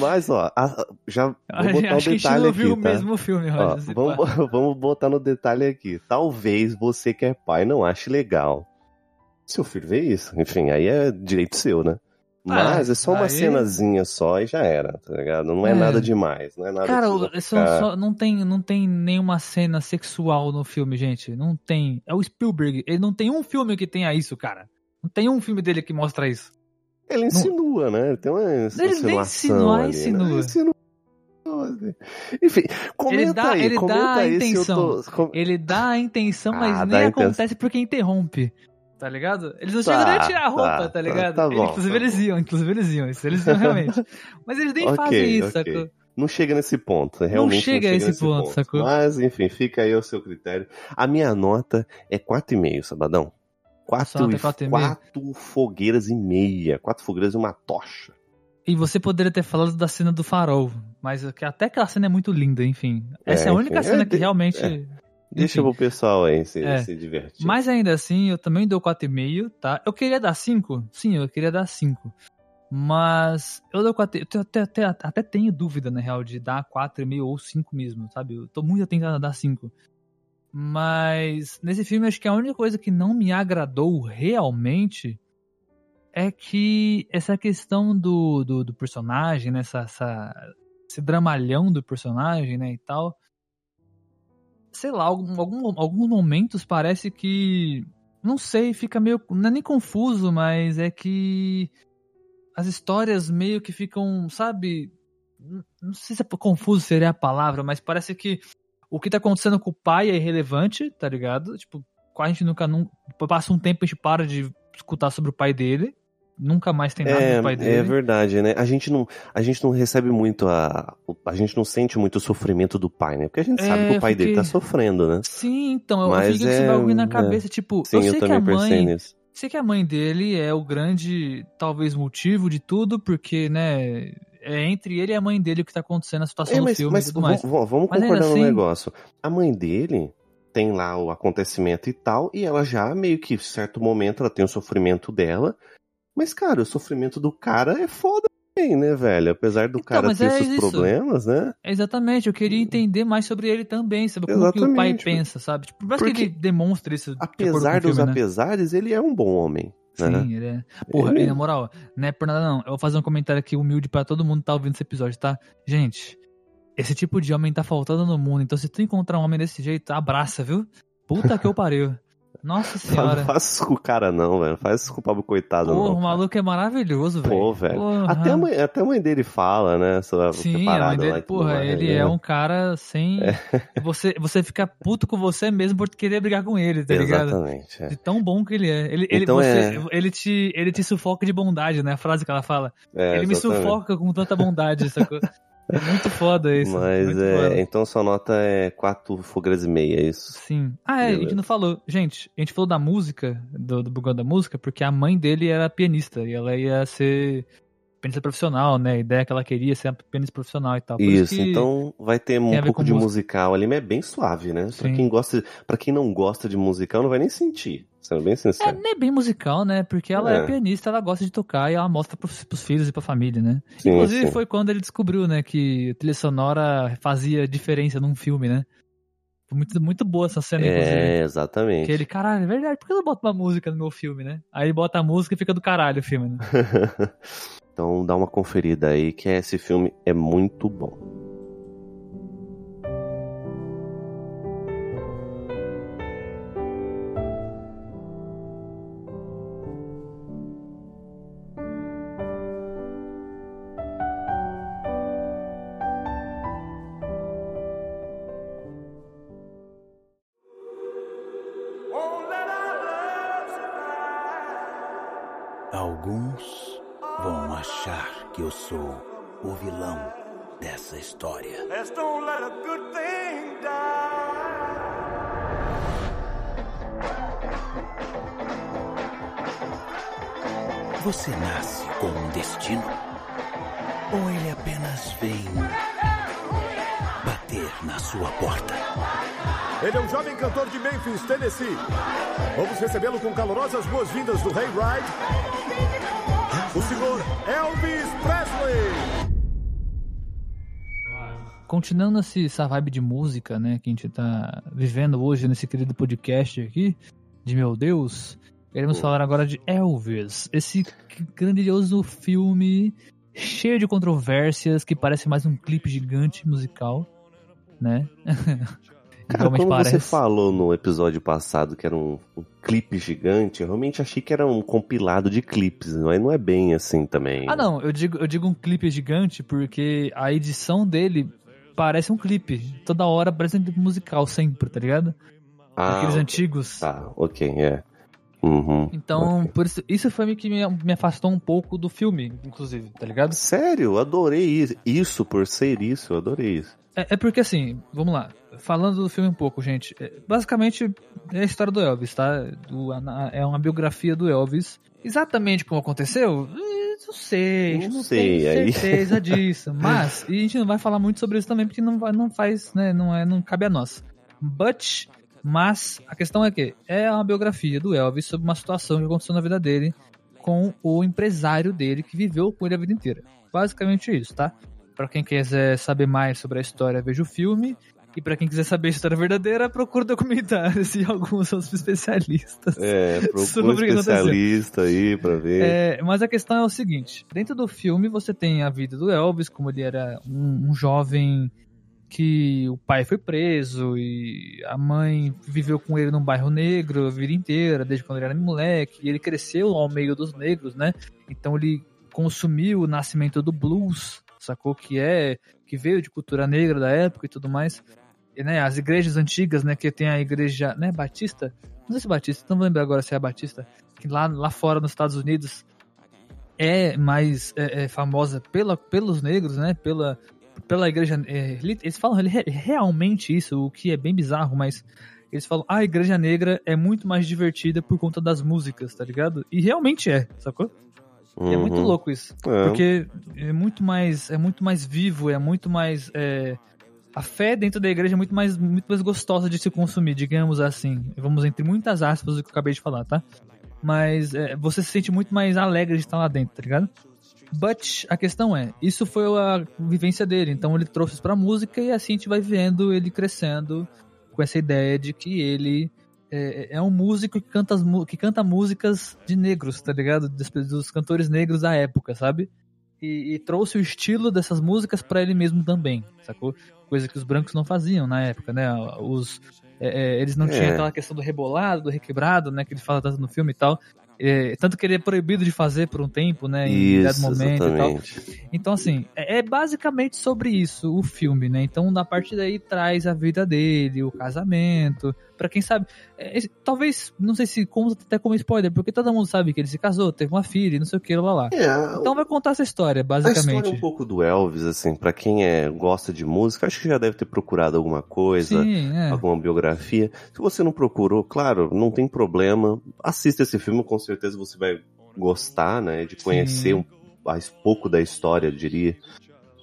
Speaker 2: mas, ó, a- já vou botar um
Speaker 1: Acho que a gente
Speaker 2: detalhe
Speaker 1: não
Speaker 2: aqui,
Speaker 1: viu o
Speaker 2: tá?
Speaker 1: mesmo filme,
Speaker 2: Ó,
Speaker 1: Roger. se
Speaker 2: vamos, vamos botar no detalhe aqui. Talvez você que é pai não ache legal. Seu filho vê isso. Enfim, aí é direito seu, né? Mas é só uma
Speaker 1: aí-
Speaker 2: cenazinha só e já era, tá ligado? Não é,
Speaker 1: É.
Speaker 2: nada demais, não é nada
Speaker 1: Cara,
Speaker 2: ficar-
Speaker 1: só- não, tem, não tem nenhuma cena sexual no filme, gente. Não tem. É o Spielberg. Ele não tem um filme que tenha isso, cara. Não tem um filme dele que mostra isso.
Speaker 2: Ele insinua, né? Ele tem uma
Speaker 1: nem
Speaker 2: insinuação
Speaker 1: insinua,
Speaker 2: ali,
Speaker 1: insinua.
Speaker 2: Né? Insinua. Enfim, comenta
Speaker 1: dá-
Speaker 2: aí,
Speaker 1: ele dá a intenção.
Speaker 2: tô...
Speaker 1: Ele dá a intenção, mas
Speaker 2: Ah,
Speaker 1: nem acontece porque interrompe. Tá ligado? Eles não
Speaker 2: Tá,
Speaker 1: chegam nem a tirar a roupa,
Speaker 2: tá,
Speaker 1: tá,
Speaker 2: tá,
Speaker 1: ligado?
Speaker 2: tá bom,
Speaker 1: inclusive
Speaker 2: tá
Speaker 1: eles iam, inclusive eles iam, isso eles iam realmente. Mas eles nem
Speaker 2: Ok,
Speaker 1: fazem isso,
Speaker 2: ok.
Speaker 1: sacou?
Speaker 2: Não chega nesse ponto, realmente não
Speaker 1: chega a esse
Speaker 2: nesse
Speaker 1: ponto, sacou?
Speaker 2: Mas, enfim, fica aí ao seu critério. A minha nota é 4,5, Sabadão.
Speaker 1: Nota é
Speaker 2: 4
Speaker 1: 4,5?
Speaker 2: quatro fogueiras e meia. Quatro fogueiras e uma tocha.
Speaker 1: E você poderia ter falado da cena do farol, mas que- até aquela cena é muito linda, enfim. Essa é,
Speaker 2: É,
Speaker 1: a única
Speaker 2: enfim,
Speaker 1: cena
Speaker 2: é,
Speaker 1: que realmente.
Speaker 2: é. Deixa
Speaker 1: Enfim.
Speaker 2: pro pessoal aí se,
Speaker 1: É.
Speaker 2: se divertir.
Speaker 1: Mas ainda assim, eu também dou 4,5, tá? Eu queria dar 5? Sim, eu queria dar 5. Mas eu dou 4. Eu até, até, até tenho dúvida, na real, de dar 4,5 ou 5 mesmo, sabe? Eu tô muito tentando dar 5. Mas nesse filme, acho que a única coisa que não me agradou realmente é que essa questão do, do, do personagem, né? Essa, essa, esse dramalhão do personagem, né? E tal. Sei lá, algum, algum- alguns momentos parece que. Não sei, fica meio. Não é nem confuso, mas é que. As histórias meio que ficam, sabe? Não- sei se é confuso seria a palavra, mas parece que o que tá acontecendo com o pai é irrelevante, tá ligado? Tipo, a gente nunca. Num, passa um tempo e a gente para de escutar sobre o pai dele. Nunca mais tem nada
Speaker 2: É,
Speaker 1: do pai
Speaker 2: é
Speaker 1: dele.
Speaker 2: verdade, né? A gente não, a gente não recebe muito a, a gente não sente muito o sofrimento do pai, né? Porque a gente
Speaker 1: É,
Speaker 2: sabe que o pai
Speaker 1: eu
Speaker 2: dele tá
Speaker 1: fiquei-
Speaker 2: sofrendo, né?
Speaker 1: Sim, então, eu
Speaker 2: Mas
Speaker 1: fiquei com esse
Speaker 2: é-
Speaker 1: bagulho na
Speaker 2: é.
Speaker 1: cabeça, tipo,
Speaker 2: Sim,
Speaker 1: eu
Speaker 2: eu,
Speaker 1: sei que a mãe.
Speaker 2: nisso.
Speaker 1: Sei que a mãe dele é o grande, talvez, motivo de tudo, porque, né, é entre ele e a mãe dele o que tá acontecendo, a situação
Speaker 2: É,
Speaker 1: do
Speaker 2: mas,
Speaker 1: filme
Speaker 2: mas
Speaker 1: e tudo mais.
Speaker 2: vamos, vamos
Speaker 1: Mas
Speaker 2: concordar no
Speaker 1: assim-
Speaker 2: negócio. A mãe dele tem lá o acontecimento e tal, e ela já meio que, em certo momento, ela tem o sofrimento dela. Mas, cara, o sofrimento do cara é foda também, né, velho? Apesar do
Speaker 1: Então,
Speaker 2: cara ter
Speaker 1: é
Speaker 2: seus
Speaker 1: isso.
Speaker 2: problemas, né?
Speaker 1: Exatamente, eu queria entender mais sobre ele também, sabe? Como que o pai pensa, sabe? Tipo, parece que
Speaker 2: Porque,
Speaker 1: ele demonstra isso.
Speaker 2: Apesar dos
Speaker 1: filme, né?
Speaker 2: apesares, ele é um bom homem.
Speaker 1: Sim, ele é. Porra,
Speaker 2: Ele-
Speaker 1: e na moral, não é por nada não. Eu vou fazer um comentário aqui humilde pra todo mundo que tá ouvindo esse episódio, tá? Gente, esse tipo de homem tá faltando no mundo, então se tu encontrar um homem desse jeito, abraça, viu? Puta que eu pariu. Nossa
Speaker 2: Não
Speaker 1: senhora.
Speaker 2: faz isso com o cara, não, velho. Não faz isso com o pobre coitado,
Speaker 1: Porra,
Speaker 2: não.
Speaker 1: o maluco é maravilhoso, velho.
Speaker 2: Pô, velho.
Speaker 1: Porra.
Speaker 2: Até a, mãe, até a mãe dele fala, né? Sobre
Speaker 1: Sim, a mãe
Speaker 2: lá
Speaker 1: dele,
Speaker 2: tudo
Speaker 1: porra,
Speaker 2: mais,
Speaker 1: ele
Speaker 2: né?
Speaker 1: é um cara sem. Você, você fica puto com você mesmo por querer brigar com ele, tá ligado?
Speaker 2: Exatamente. é.
Speaker 1: De tão bom que ele é. Ele, ele,
Speaker 2: Então
Speaker 1: você,
Speaker 2: é-
Speaker 1: ele, te, ele te sufoca de bondade, né? A frase que ela fala.
Speaker 2: É,
Speaker 1: ele me
Speaker 2: exatamente.
Speaker 1: sufoca com tanta bondade, sacou? É muito foda isso.
Speaker 2: Mas é.
Speaker 1: foda.
Speaker 2: Então sua nota é 4 fogras e meia, é isso?
Speaker 1: Sim. Ah, é, a gente
Speaker 2: Beleza.
Speaker 1: não falou. Gente, a gente falou da música, do, do Bugão da Música, porque a mãe dele era pianista e ela ia ser pianista profissional, né? A ideia que ela queria ser pianista profissional e tal. Por
Speaker 2: Isso,
Speaker 1: que-
Speaker 2: então vai ter um pouco de
Speaker 1: música.
Speaker 2: musical ali, mas é bem suave, né? Pra quem gosta, para quem não gosta de musical, não vai nem sentir, sendo bem
Speaker 1: É,
Speaker 2: sincero.
Speaker 1: é bem musical, né? Porque ela é.
Speaker 2: É.
Speaker 1: pianista, ela gosta de tocar e ela mostra pros, pros filhos e pra família, né?
Speaker 2: Sim,
Speaker 1: Inclusive
Speaker 2: sim.
Speaker 1: foi quando ele descobriu, né, que trilha sonora fazia diferença num filme, né? Muito, muito boa essa cena, inclusive.
Speaker 2: É, exatamente.
Speaker 1: Que ele, caralho, é verdade, por que eu não boto uma música no meu filme, né? Aí ele bota a música e fica do caralho o filme, né?
Speaker 2: então dá uma conferida aí, que esse filme é muito bom.
Speaker 3: Dessa história.
Speaker 4: Let's don't let a good thing die.
Speaker 3: Você nasce com um destino? Ou ele apenas vem bater na sua porta?
Speaker 5: Ele é um jovem cantor de Memphis, Tennessee. Vamos recebê-lo com calorosas boas-vindas do Rei Ride, o senhor Elvis Presley.
Speaker 1: Continuando esse- essa vibe de música, né, que a gente tá vivendo hoje nesse querido podcast aqui, de meu Deus, queremos falar agora de Elvis, esse grandioso filme cheio de controvérsias que parece mais um clipe gigante musical, né?
Speaker 2: Cara,
Speaker 1: parece.
Speaker 2: você falou no episódio passado que era um, um clipe gigante, eu realmente achei que era um compilado de clipes, mas não é bem assim também.
Speaker 1: Ah, não, eu digo, eu digo um clipe gigante porque a edição dele parece um clipe. Toda hora parece um clipe musical, sempre, tá ligado?
Speaker 2: Ah,
Speaker 1: Aqueles
Speaker 2: ok.
Speaker 1: antigos.
Speaker 2: Tá, ok, é. Uhum,
Speaker 1: Então,
Speaker 2: ok.
Speaker 1: por isso, isso foi meio que me, me afastou um pouco do filme, inclusive, tá ligado?
Speaker 2: Sério, eu adorei isso. Isso, por ser isso, eu adorei isso.
Speaker 1: É, é porque assim, vamos lá. Falando do filme um pouco, gente. é, basicamente, é a história do Elvis, tá? Do- é uma biografia do Elvis. Exatamente como aconteceu? eh, Não sei,
Speaker 2: Não
Speaker 1: não,
Speaker 2: sei, aí-
Speaker 1: certeza disso. Mas, e a gente não vai falar muito sobre isso também, porque não, não faz, né? Não, é, não cabe a nós. But, mas, a questão é que é uma biografia do Elvis sobre uma situação que aconteceu na vida dele com o empresário dele que viveu com ele a vida inteira. Basicamente isso, tá? Pra quem quiser saber mais sobre a história, veja o filme. E pra quem quiser saber a história verdadeira, procura documentários e alguns outros especialistas.
Speaker 2: É, procura especialista aí pra ver.
Speaker 1: É, mas a questão é o seguinte: dentro do filme você tem a vida do Elvis, como ele era um, um jovem que o pai foi preso e a mãe viveu com ele num bairro negro a vida inteira, desde quando ele era moleque, e ele cresceu ao meio dos negros, né? Então ele consumiu o nascimento do blues, sacou? Que é que veio de cultura negra da época e tudo mais. Né, as igrejas antigas, né, que tem a igreja, né, Batista? Não sei se é Batista, não vou lembrar agora se é Batista, que lá, lá fora nos Estados Unidos é mais é, é famosa pela, pelos negros, né, pela, pela igreja, é, eles falam re- realmente isso, o que é bem bizarro, mas eles falam, ah, a igreja negra é muito mais divertida por conta das músicas, tá ligado? E realmente é, sacou? E É muito
Speaker 2: Uhum.
Speaker 1: louco isso.
Speaker 2: É.
Speaker 1: Porque é muito mais, é muito mais vivo, é muito mais é, a fé dentro da igreja é muito mais, muito mais gostosa de se consumir, digamos assim. Vamos entre muitas aspas do que eu acabei de falar, tá? Mas é, você se sente muito mais alegre de estar lá dentro, tá ligado? But a questão é, isso foi a vivência dele, então ele trouxe isso pra música e assim a gente vai vendo ele crescendo com essa ideia de que ele é, é um músico que canta, as que canta músicas de negros, tá ligado? Dos, dos cantores negros da época, sabe? E, e trouxe o estilo dessas músicas pra ele mesmo também, sacou? Coisa que os brancos não faziam na época, né? Os, é, é, eles não
Speaker 2: É.
Speaker 1: tinham aquela questão do rebolado, do requebrado, né? Que ele fala tanto no filme e tal. É, tanto que ele é proibido de fazer por um tempo, né? Em dado
Speaker 2: Isso,
Speaker 1: momento e tal.
Speaker 2: exatamente.
Speaker 1: Então, assim, é é basicamente sobre isso o filme, né? Então, da parte daí traz a vida dele, o casamento. Pra quem sabe, é, talvez, não sei se como, até como spoiler, porque todo mundo sabe que ele se casou, teve uma filha, e não sei o que, lá lá.
Speaker 2: É,
Speaker 1: Então vai contar essa história,
Speaker 2: A história
Speaker 1: basicamente.
Speaker 2: um pouco do Elvis, assim, pra quem é, gosta de música, acho que já deve ter procurado alguma coisa,
Speaker 1: Sim, é.
Speaker 2: alguma biografia. Se você não procurou, claro, não tem problema. Assista esse filme, com certeza você vai gostar, né, de conhecer um, mais pouco da história, eu diria,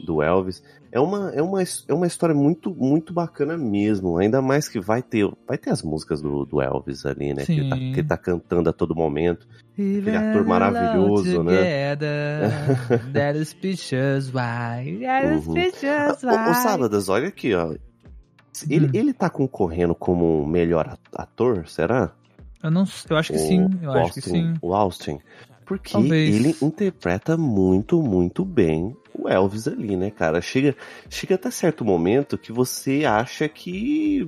Speaker 2: do Elvis. É uma, é uma, é uma história muito, muito bacana mesmo. Ainda mais que vai ter, vai ter as músicas do, do Elvis ali, né? Que ele, tá, que ele tá cantando a todo momento.
Speaker 1: Aquele
Speaker 2: ator maravilhoso, né?
Speaker 1: That is pictures why, that is
Speaker 2: Uhum.
Speaker 1: pictures
Speaker 2: Ô, ô
Speaker 1: why.
Speaker 2: Sábadas, olha aqui, ó. Ele,
Speaker 1: Hum.
Speaker 2: ele tá concorrendo como melhor at- ator, será?
Speaker 1: Eu não, eu acho que
Speaker 2: O-
Speaker 1: sim, eu
Speaker 2: o
Speaker 1: acho que
Speaker 2: Austin-
Speaker 1: sim.
Speaker 2: O Austin. Porque
Speaker 1: Talvez.
Speaker 2: ele interpreta muito, muito bem o Elvis ali, né, cara? Chega, chega até certo momento que você acha que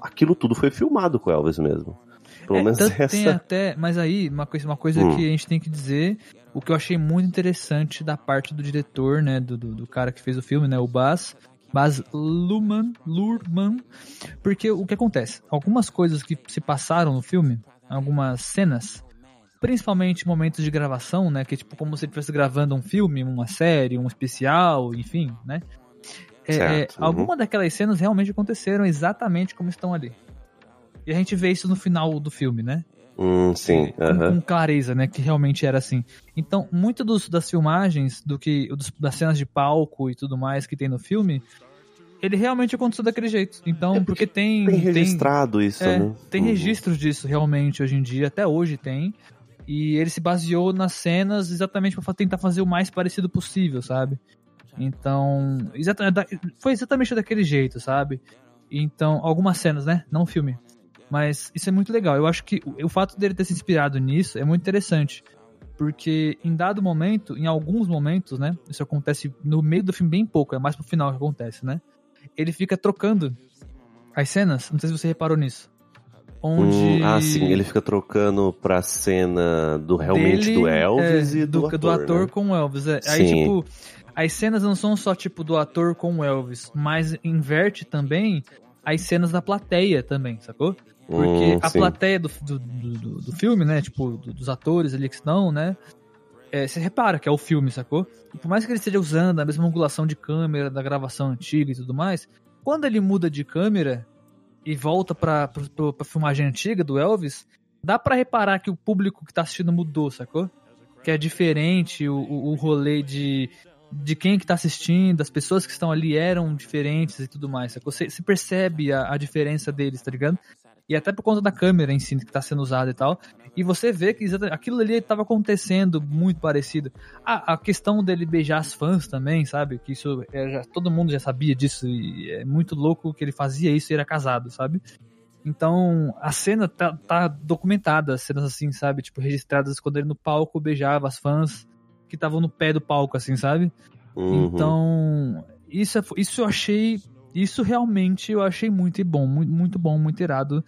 Speaker 2: aquilo tudo foi filmado com o Elvis mesmo. Pelo
Speaker 1: É,
Speaker 2: menos essa.
Speaker 1: tem até, mas aí, uma coisa, uma coisa
Speaker 2: Hum.
Speaker 1: que a gente tem que dizer, o que eu achei muito interessante da parte do diretor, né, do, do, do cara que fez o filme, né, o Baz, Baz Luhrmann, Luhrmann, porque o que acontece? Algumas coisas que se passaram no filme, algumas cenas, principalmente momentos de gravação, né, que é tipo como se ele estivesse gravando um filme, uma série, um especial, enfim, né, é, é,
Speaker 2: uhum.
Speaker 1: algumas daquelas cenas realmente aconteceram exatamente como estão ali. E a gente vê isso no final do filme, né?
Speaker 2: Hum, sim.
Speaker 1: com,
Speaker 2: aham.
Speaker 1: com clareza, né? Que realmente era assim. Então, muito dos, das filmagens, do que dos- das cenas de palco e tudo mais que tem no filme, ele realmente aconteceu daquele jeito. Então,
Speaker 2: É
Speaker 1: porque tem
Speaker 2: Tem registrado isso,
Speaker 1: é,
Speaker 2: né?
Speaker 1: tem
Speaker 2: Uhum.
Speaker 1: registros disso realmente hoje em dia, até hoje tem. E ele se baseou nas cenas exatamente para tentar fazer o mais parecido possível, sabe? Então, exata- da- foi exatamente daquele jeito, sabe? Então, algumas cenas, né? Não o filme. Mas isso é muito legal. Eu acho que o, o fato dele ter se inspirado nisso é muito interessante. Porque em dado momento, em alguns momentos, né? Isso acontece no meio do filme bem pouco, é mais pro final que acontece, né? Ele fica trocando as cenas, não sei se você reparou nisso. Onde.
Speaker 2: Hum, ah, sim, ele fica trocando pra cena do realmente
Speaker 1: dele,
Speaker 2: do Elvis
Speaker 1: é,
Speaker 2: e do, ator. né?
Speaker 1: com o Elvis. É. Aí, tipo, as cenas não são só, tipo, do ator com o Elvis, mas inverte também as cenas da plateia também, sacou? Porque
Speaker 2: Hum,
Speaker 1: a
Speaker 2: sim.
Speaker 1: plateia do, do, do, do- do filme, né? Tipo, do- dos atores ali que estão, né? É, você repara que é o filme, sacou? E por mais que ele esteja usando a mesma angulação de câmera da gravação antiga e tudo mais, quando ele muda de câmera e volta pra, pra, pra- filmagem antiga do Elvis, dá pra reparar que o público que tá assistindo mudou, sacou? Que é diferente, o, o, o rolê de, de quem que tá assistindo, as pessoas que estão ali eram diferentes e tudo mais, sacou? Você, percebe a, a diferença deles, tá ligado? E até por conta da câmera em si que tá sendo usada e tal. E você vê que aquilo ali estava acontecendo muito parecido. A, a questão dele beijar as fãs também, sabe? Que isso é, já- todo mundo já sabia disso e é muito louco que ele fazia isso e era casado, sabe? Então a cena tá, tá documentada, as cenas assim, sabe? Tipo, registradas quando ele no palco beijava as fãs que estavam no pé do palco, assim, sabe?
Speaker 2: Uhum.
Speaker 1: Então, isso, é- isso eu achei. Isso realmente eu achei muito bom, muito, muito bom, muito irado.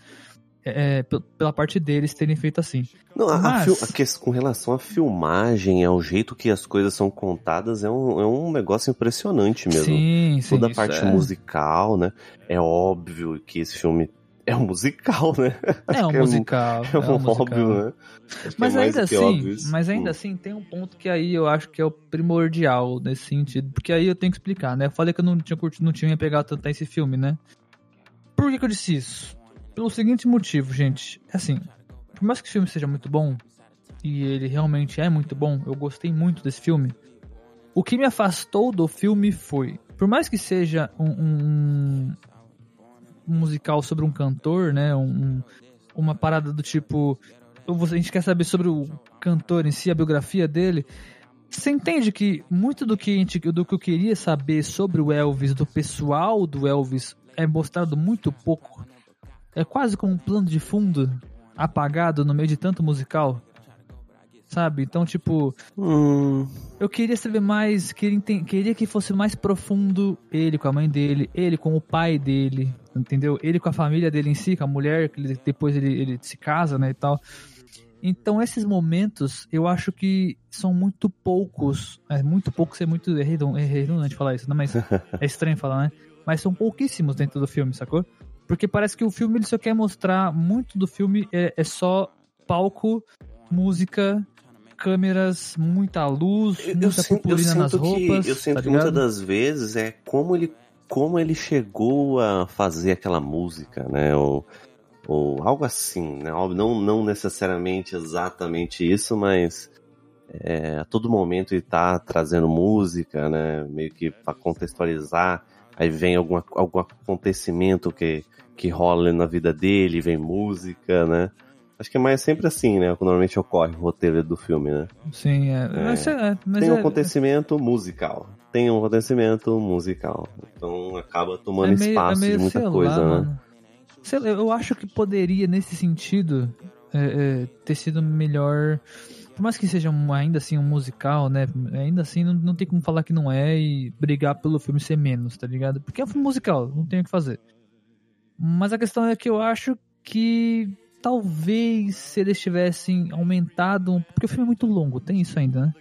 Speaker 1: É, pe- pela parte deles terem feito assim.
Speaker 2: Não, a, a
Speaker 1: Mas-
Speaker 2: a ques- com relação à filmagem, ao jeito que as coisas são contadas, é um, é um negócio impressionante mesmo.
Speaker 1: Sim, sim.
Speaker 2: Toda a parte
Speaker 1: é,
Speaker 2: musical, né? É óbvio que esse filme é um musical, né?
Speaker 1: É um
Speaker 2: é
Speaker 1: musical.
Speaker 2: É um,
Speaker 1: musical.
Speaker 2: óbvio, né? Acho que
Speaker 1: Mas
Speaker 2: é
Speaker 1: ainda assim, mas ainda assim tem um ponto que aí eu acho que é o primordial nesse sentido, porque aí eu tenho que explicar, né? Eu falei que eu não tinha curtido, não tinha pegado tanto esse filme, né? Por que, que eu disse isso? Pelo seguinte motivo, gente, assim, por mais que o filme seja muito bom, e ele realmente é muito bom, eu gostei muito desse filme. O que me afastou do filme foi por mais que seja um, um- um musical sobre um cantor, né? Um, uma parada do tipo. A gente quer saber sobre o cantor em si, a biografia dele. Você entende que muito do que, a gente, do que eu queria saber sobre o Elvis, do pessoal do Elvis, é mostrado muito pouco? É quase como um plano de fundo apagado no meio de tanto musical. Sabe? Então, tipo,
Speaker 2: Hum,
Speaker 1: eu queria saber mais, queria, queria que fosse mais profundo ele com a mãe dele, ele com o pai dele, entendeu? Ele com a família dele em si, com a mulher, que ele- depois ele, ele se casa, né, e tal. Então, esses momentos, eu acho que são muito poucos. É muito pouco ser muito é redun- é redundante falar isso, não, mas é estranho falar, né? Mas são pouquíssimos dentro do filme, sacou? Porque parece que o filme ele só quer mostrar muito do filme é, é só palco, música, câmeras, muita luz,
Speaker 2: eu,
Speaker 1: muita
Speaker 2: eu sinto, eu
Speaker 1: purpurina nas
Speaker 2: sinto que,
Speaker 1: roupas.
Speaker 2: eu sinto
Speaker 1: tá
Speaker 2: que muitas das vezes é como ele, como ele chegou a fazer aquela música, né? Ou, ou algo assim, né? Não, não necessariamente exatamente isso, mas é, a todo momento ele tá trazendo música, né? Meio que para contextualizar. Aí vem alguma, algum acontecimento que, que rola na vida dele, vem música, né? Acho que é mais sempre assim, né? Que normalmente ocorre o roteiro do filme, né?
Speaker 1: Sim, é. Mas, é, mas
Speaker 2: Tem um
Speaker 1: é,
Speaker 2: acontecimento musical. Tem um acontecimento musical. Então acaba tomando
Speaker 1: é meio,
Speaker 2: espaço
Speaker 1: é meio,
Speaker 2: de muita coisa,
Speaker 1: lá,
Speaker 2: né?
Speaker 1: lá, eu acho que poderia, nesse sentido, é, é, ter sido melhor. Por mais que seja um- ainda assim um musical, né? Ainda assim não, não tem como falar que não é e brigar pelo filme ser menos, tá ligado? Porque é um filme musical, não tem o que fazer. Mas a questão é que eu acho que talvez se eles tivessem aumentado. um- Porque o filme é muito longo, tem isso ainda, né?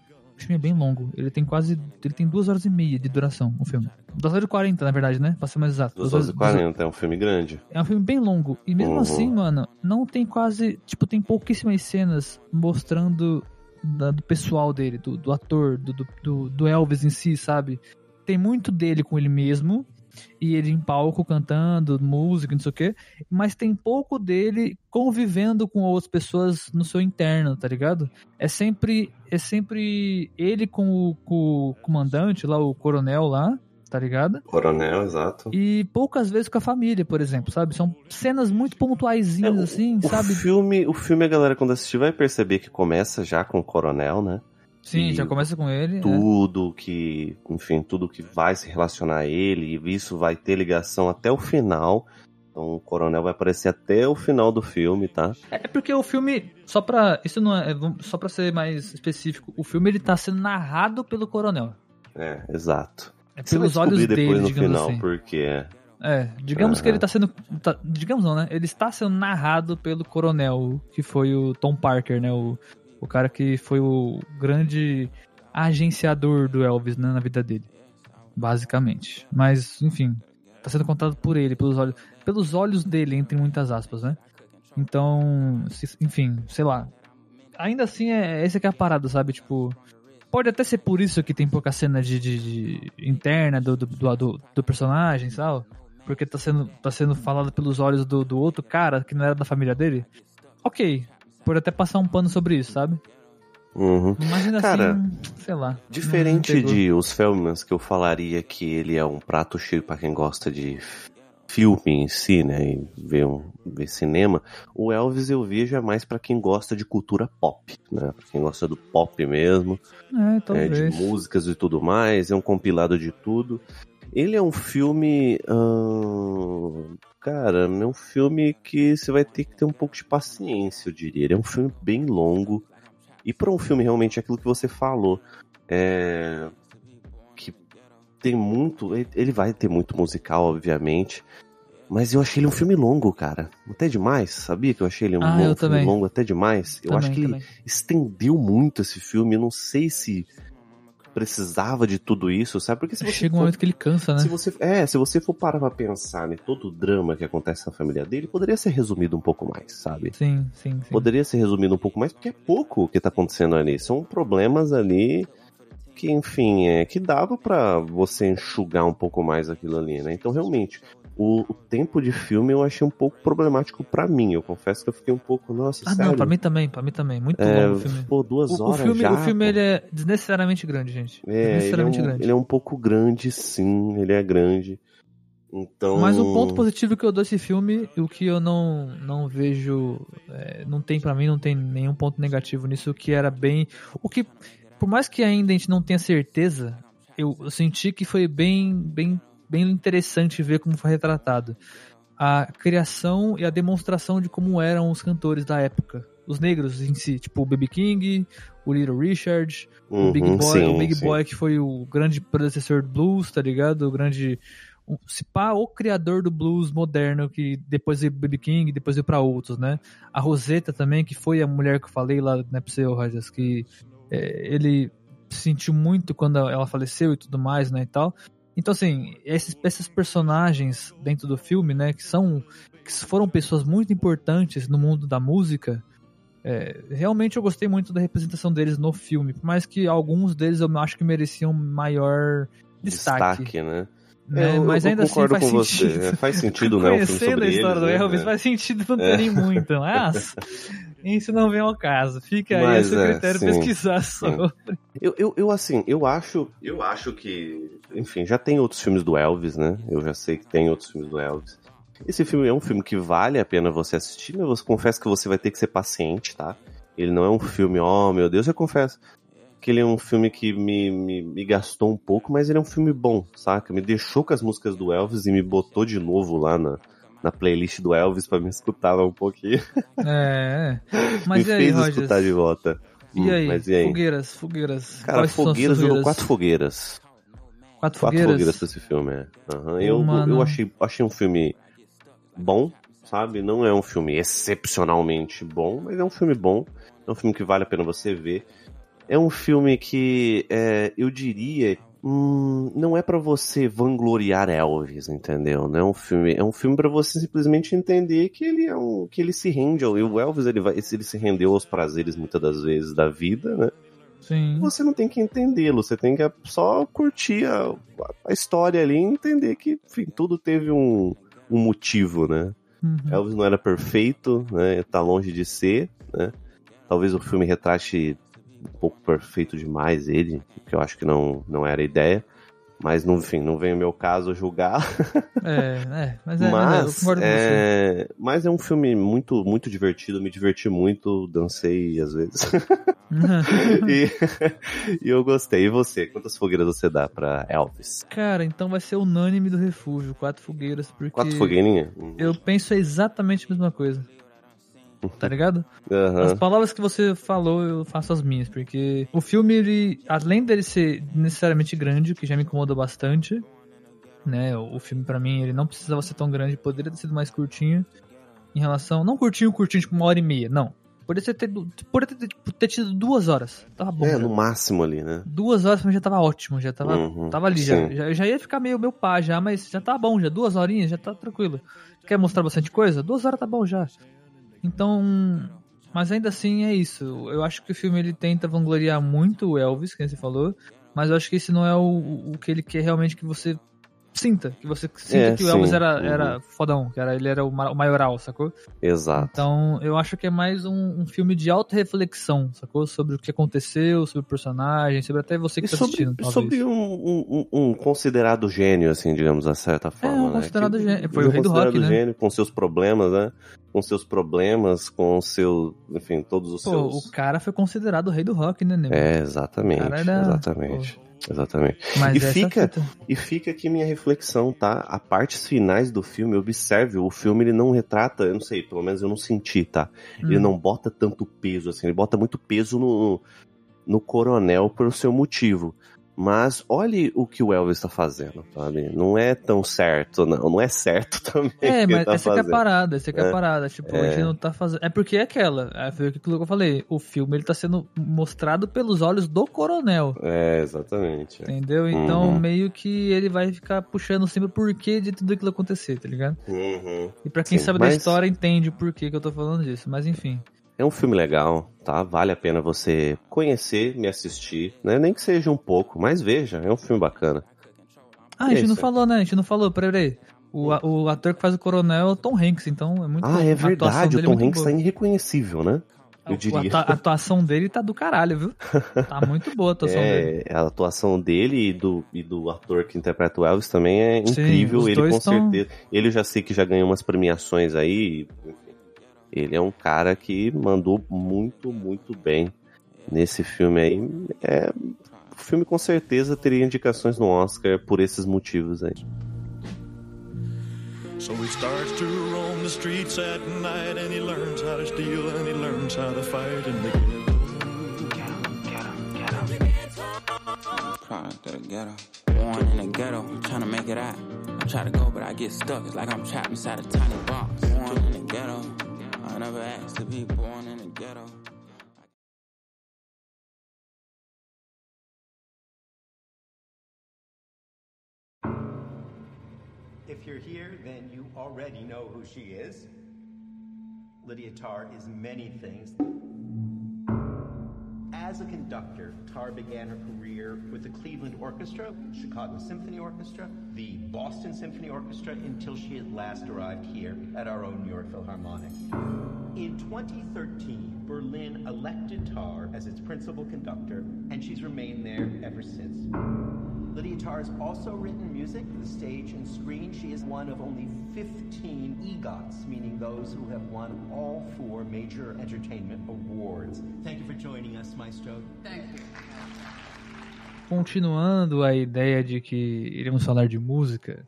Speaker 1: O filme é bem longo. Ele tem quase. Ele tem duas horas e meia de duração, o filme. Duas horas e quarenta, na verdade, né? Pra ser mais exato.
Speaker 2: 2
Speaker 1: Duas
Speaker 2: horas e
Speaker 1: duas
Speaker 2: 40, é um filme grande.
Speaker 1: é um filme bem longo. E mesmo
Speaker 2: Uhum.
Speaker 1: assim, mano, não tem quase. Tipo, tem pouquíssimas cenas mostrando da- do pessoal dele, do, do ator, do- do, do Elvis em si, sabe? Tem muito dele com ele mesmo. E ele em palco cantando, música, não sei o quê. Mas tem pouco dele convivendo com outras pessoas no seu interno, tá ligado? É sempre. É sempre ele com o, com o comandante lá, o coronel lá, tá ligado?
Speaker 2: Coronel, exato.
Speaker 1: E poucas vezes com a família, por exemplo, sabe? São cenas muito pontuaisinhas,
Speaker 2: É, o-
Speaker 1: assim,
Speaker 2: O
Speaker 1: sabe?
Speaker 2: filme, o filme, a galera, quando assistir, vai perceber que começa já com o coronel, né?
Speaker 1: Sim, já começa com ele. é.
Speaker 2: Tudo que, enfim, tudo que vai se relacionar a ele, e isso vai ter ligação até o final. Então o coronel vai aparecer até o final do filme, tá?
Speaker 1: É porque o filme, só pra. Isso não é. vamos- Só pra ser mais específico, o filme ele tá sendo narrado pelo coronel.
Speaker 2: É, exato.
Speaker 1: É pelos olhos
Speaker 2: descobrir
Speaker 1: dele,
Speaker 2: depois no
Speaker 1: digamos
Speaker 2: final
Speaker 1: assim.
Speaker 2: porque é.
Speaker 1: É, digamos que
Speaker 2: Aham.
Speaker 1: ele tá sendo. tá- digamos não, né? Ele está sendo narrado pelo coronel, que foi o Tom Parker, né? O, o cara que foi o grande agenciador do Elvis né, na vida dele. Basicamente. Mas, enfim, tá sendo contado por ele, pelos olhos. Pelos olhos dele, entre muitas aspas, né? Então, enfim, sei lá. Ainda assim, é, essa que é a parada, sabe? Tipo, pode até ser por isso que tem pouca cena de, de- de- interna do, do, do, do personagem, sabe? Porque tá sendo, tá sendo falado pelos olhos do, do outro cara que não era da família dele. Ok, pode até passar um pano sobre isso, sabe?
Speaker 2: Uhum.
Speaker 1: Mas ainda
Speaker 2: Cara,
Speaker 1: assim, sei lá.
Speaker 2: Diferente de Os Fellmans, que eu falaria que ele é um prato cheio pra quem gosta de filme em si, né, e ver, um, ver cinema, o Elvis eu vejo é mais pra quem gosta de cultura pop, né, pra quem gosta do pop mesmo,
Speaker 1: É,
Speaker 2: é, de músicas e tudo mais, é um compilado de tudo. Ele é um filme, ahn, cara, é um filme que você vai ter que ter um pouco de paciência, eu diria. Ele é um filme bem longo. E para um filme realmente é aquilo que você falou, é, que tem muito, ele- vai ter muito musical, obviamente. Mas eu achei ele um filme longo, cara. Até demais, sabia que eu achei ele um
Speaker 1: Ah,
Speaker 2: longo, filme
Speaker 1: também.
Speaker 2: longo até demais? eu acho
Speaker 1: Também,
Speaker 2: que ele estendeu muito esse filme. Eu não sei se precisava de tudo isso, sabe? Porque se você
Speaker 1: Chega um
Speaker 2: for,
Speaker 1: momento que ele cansa, né?
Speaker 2: se você, é, se você for parar pra pensar em todo o drama que acontece na família dele, poderia ser resumido um pouco mais, sabe?
Speaker 1: Sim, sim, sim.
Speaker 2: Poderia ser resumido um pouco mais, porque é pouco o que tá acontecendo ali. São problemas ali que, enfim, é que dava pra você enxugar um pouco mais aquilo ali, né? Então, realmente, o, o tempo de filme eu achei um pouco problemático pra mim. Eu confesso que eu fiquei um pouco, nossa,
Speaker 1: Ah,
Speaker 2: sério.
Speaker 1: não, pra mim também, pra mim também. Muito
Speaker 2: é,
Speaker 1: longo o filme.
Speaker 2: Pô, duas
Speaker 1: O, o
Speaker 2: horas
Speaker 1: filme,
Speaker 2: já.
Speaker 1: o filme
Speaker 2: pô.
Speaker 1: ele é desnecessariamente grande, gente.
Speaker 2: É, ele é,
Speaker 1: desnecessariamente
Speaker 2: um,
Speaker 1: grande.
Speaker 2: ele é um pouco grande, sim, ele é grande. Então.
Speaker 1: Mas o ponto positivo que eu dou esse filme, o que eu não, não vejo, é, não tem pra mim, não tem nenhum ponto negativo nisso, o que era bem, o que, por mais que ainda a gente não tenha certeza, eu, eu senti que foi bem, bem, bem interessante ver como foi retratado a criação e a demonstração de como eram os cantores da época, os negros em si, tipo o B.B. King, o Little Richard, o Big
Speaker 2: Uhum,
Speaker 1: Boy,
Speaker 2: sim,
Speaker 1: o Big
Speaker 2: sim.
Speaker 1: Boy que foi o grande predecessor do blues, tá ligado? O grande o, se pá, o criador do blues moderno que depois veio pro B.B. King, depois veio pra outros, né? A Rosetta também, que foi a mulher que eu falei lá, né, você, ô, Rajas, que é, ele sentiu muito quando ela faleceu e tudo mais, né, e tal. Então, assim, esses, esses personagens dentro do filme, né, que são, que foram pessoas muito importantes no mundo da música, é, realmente eu gostei muito da representação deles no filme, por mais que alguns deles eu acho que mereciam maior destaque.
Speaker 2: Destaque, né?
Speaker 1: né?
Speaker 2: É, eu-
Speaker 1: Mas
Speaker 2: eu
Speaker 1: ainda assim faz
Speaker 2: com
Speaker 1: sentido.
Speaker 2: você. É, faz sentido, né? Um filme
Speaker 1: Conhecendo
Speaker 2: sobre
Speaker 1: a história
Speaker 2: eles,
Speaker 1: do
Speaker 2: né?
Speaker 1: Elvis,
Speaker 2: É.
Speaker 1: faz sentido não terem muito. Mas isso não vem ao caso. Fica aí
Speaker 2: Mas
Speaker 1: a seu
Speaker 2: é,
Speaker 1: critério
Speaker 2: sim,
Speaker 1: pesquisar
Speaker 2: sim.
Speaker 1: sobre.
Speaker 2: Eu, eu, eu, assim, eu acho, eu acho que, enfim, já tem outros filmes do Elvis, né? Eu já sei que tem outros filmes do Elvis. Esse filme é um filme que vale a pena você assistir, mas eu confesso que você vai ter que ser paciente, tá? Ele não é um filme, oh meu Deus, eu confesso que ele é um filme que me, me, me gastou um pouco, mas ele é um filme bom, saca? Me deixou com as músicas do Elvis e me botou de novo lá na, na playlist do Elvis pra me escutar um pouquinho.
Speaker 1: É, é. Mas
Speaker 2: me
Speaker 1: e aí,
Speaker 2: fez
Speaker 1: Rogers?
Speaker 2: escutar de volta.
Speaker 1: E
Speaker 2: Hum,
Speaker 1: aí?
Speaker 2: E aí?
Speaker 1: Fogueiras, fogueiras.
Speaker 2: Cara,
Speaker 1: Quais são as
Speaker 2: fogueiras, eu
Speaker 1: fogueiras?
Speaker 2: quatro fogueiras.
Speaker 1: Quatro
Speaker 2: Quatro
Speaker 1: fogueiras?
Speaker 2: fogueiras esse filme, é. Aham. Eu,
Speaker 1: mano.
Speaker 2: eu achei, achei um filme bom, sabe? Não é um filme excepcionalmente bom, mas é um filme bom. É um filme que vale a pena você ver. É um filme que é, eu diria. Hum, não é pra você vangloriar Elvis, entendeu? Não é um filme, é um filme para você simplesmente entender que ele é um, que ele se rende ao, e o Elvis ele vai, ele se rendeu aos prazeres muitas das vezes da vida, né?
Speaker 1: Sim.
Speaker 2: você não tem que entendê-lo, você tem que só curtir a, a história ali e entender que, enfim, tudo teve um, um motivo, né?
Speaker 1: Uhum.
Speaker 2: Elvis não era perfeito, né? Tá longe de ser, né? Talvez o filme retrate um pouco perfeito demais ele, que eu acho que não, não era a ideia. Mas, no, enfim, não vem o meu caso julgar.
Speaker 1: É, é, mas é, mas é, eu
Speaker 2: Mas é, mas é um filme muito, muito divertido, me diverti muito, dancei às vezes. e, e eu gostei. E você? Quantas fogueiras você dá pra Elvis?
Speaker 1: Cara, então vai ser unânime do refúgio, quatro fogueiras, porque
Speaker 2: Quatro fogueirinhas?
Speaker 1: eu penso exatamente a mesma coisa. Tá ligado?
Speaker 2: Aham.
Speaker 1: As palavras que você falou, eu faço as minhas, porque o filme, ele, além dele ser necessariamente grande, que já me incomodou bastante, né? O, o filme, pra mim, ele não precisava ser tão grande, poderia ter sido mais curtinho, em relação. Não curtinho, curtinho, tipo uma hora e meia, não. Poderia ter, poderia ter, tipo, ter tido duas horas. Tava bom.
Speaker 2: É,
Speaker 1: já.
Speaker 2: no máximo ali, né?
Speaker 1: Duas horas pra mim já tava ótimo, já tava,
Speaker 2: Uhum,
Speaker 1: tava ali, já, já, já ia ficar meio meu pá já, mas já tá bom, já duas horinhas, já tá tranquilo. Quer mostrar bastante coisa? Duas horas tá bom já. Então, mas ainda assim é isso. Eu acho que o filme ele tenta vangloriar muito o Elvis, que você falou, mas eu acho que esse não é o, o que ele quer realmente que você sinta, que você sinta
Speaker 2: É,
Speaker 1: que o Elvis
Speaker 2: sim,
Speaker 1: era,
Speaker 2: uhum.
Speaker 1: era fodão, que era, ele era o ma- o maioral, sacou?
Speaker 2: Exato.
Speaker 1: Então, eu acho que é mais um, um filme de autorreflexão, sacou? Sobre o que aconteceu, sobre o personagem, sobre até você que
Speaker 2: E
Speaker 1: tá
Speaker 2: sobre,
Speaker 1: assistindo, talvez.
Speaker 2: sobre um, um- um- considerado gênio, assim, digamos, de certa forma.
Speaker 1: um
Speaker 2: né?
Speaker 1: considerado
Speaker 2: Que-
Speaker 1: gênio. Foi o rei do rock, né?
Speaker 2: gênio, com seus problemas, né? Com seus problemas, com seu, enfim, todos os
Speaker 1: Pô,
Speaker 2: seus...
Speaker 1: o cara foi considerado o rei do rock, né, Nego?
Speaker 2: É, exatamente,
Speaker 1: O era-
Speaker 2: exatamente, exatamente.
Speaker 1: Mas
Speaker 2: e fica-
Speaker 1: fita.
Speaker 2: E fica aqui minha reflexão, tá? A partes finais do filme, observe, o filme ele não retrata, eu não sei, pelo menos eu não senti, tá? Ele
Speaker 1: Hum.
Speaker 2: não bota tanto peso, assim, ele bota muito peso no, no coronel pelo seu motivo. Mas olhe o que o Elvis tá fazendo, sabe? Não é tão certo, não. Não é certo também.
Speaker 1: É, mas
Speaker 2: tá
Speaker 1: essa que é a parada, essa que é a
Speaker 2: É.
Speaker 1: parada. Tipo, a
Speaker 2: É.
Speaker 1: gente não tá fazendo. É porque é aquela. É, foi aquilo que eu falei. O filme ele tá sendo mostrado pelos olhos do coronel.
Speaker 2: É, exatamente.
Speaker 1: Entendeu? Então,
Speaker 2: Uhum.
Speaker 1: meio que ele vai ficar puxando sempre o porquê de tudo aquilo acontecer, tá ligado?
Speaker 2: Uhum.
Speaker 1: E pra quem
Speaker 2: Sim,
Speaker 1: sabe da
Speaker 2: mas-
Speaker 1: história, entende o porquê que eu tô falando disso. Mas enfim.
Speaker 2: É um filme legal, tá? Vale a pena você conhecer, me assistir, né? Nem que seja um pouco, mas veja, é um filme bacana.
Speaker 1: Ah, a
Speaker 2: É
Speaker 1: gente não falou, né? A gente não falou, peraí. O, o ator que faz o coronel é o Tom Hanks, então é muito
Speaker 2: Ah, é verdade, o
Speaker 1: dele é
Speaker 2: Tom Hanks
Speaker 1: boa.
Speaker 2: tá irreconhecível, né? Eu
Speaker 1: A-
Speaker 2: diria.
Speaker 1: A, a atuação dele tá do caralho, viu? Tá muito boa a atuação dele.
Speaker 2: É, a atuação dele e do, e do ator que interpreta o Elvis também é
Speaker 1: Sim,
Speaker 2: incrível.
Speaker 1: os
Speaker 2: ele com
Speaker 1: tão-
Speaker 2: certeza. Ele eu já sei que já ganhou umas premiações aí. Ele é um cara que mandou muito, muito bem nesse filme aí. É, o filme com certeza teria indicações no Oscar por esses motivos aí.
Speaker 6: So he starts to roam the streets at night and he learns how to steal and he learns how to fight in the ghetto.
Speaker 7: Product of the ghetto. Born in the ghetto, trying to make it out. I try to go, but I get stuck. It's like I'm trapped inside a tiny box. Born in the ghetto. I never asked to be born in the ghetto.
Speaker 8: If you're here, then you already know who she is. Lydia Tarr is many things. As a conductor, Tar began her career with the Cleveland Orchestra, Chicago Symphony Orchestra, the Boston Symphony Orchestra, until she at last arrived here at our own New York Philharmonic. In 2013, Berlin elected Tar as its principal conductor, and she's remained there ever since. Lydia Tarr has also written music for the stage and screen. She is one of only 15 EGOTs, meaning those who have won all four major entertainment awards. Thank you for joining us, Maestro. Thank you.
Speaker 1: Continuando a ideia de que iremos falar de música,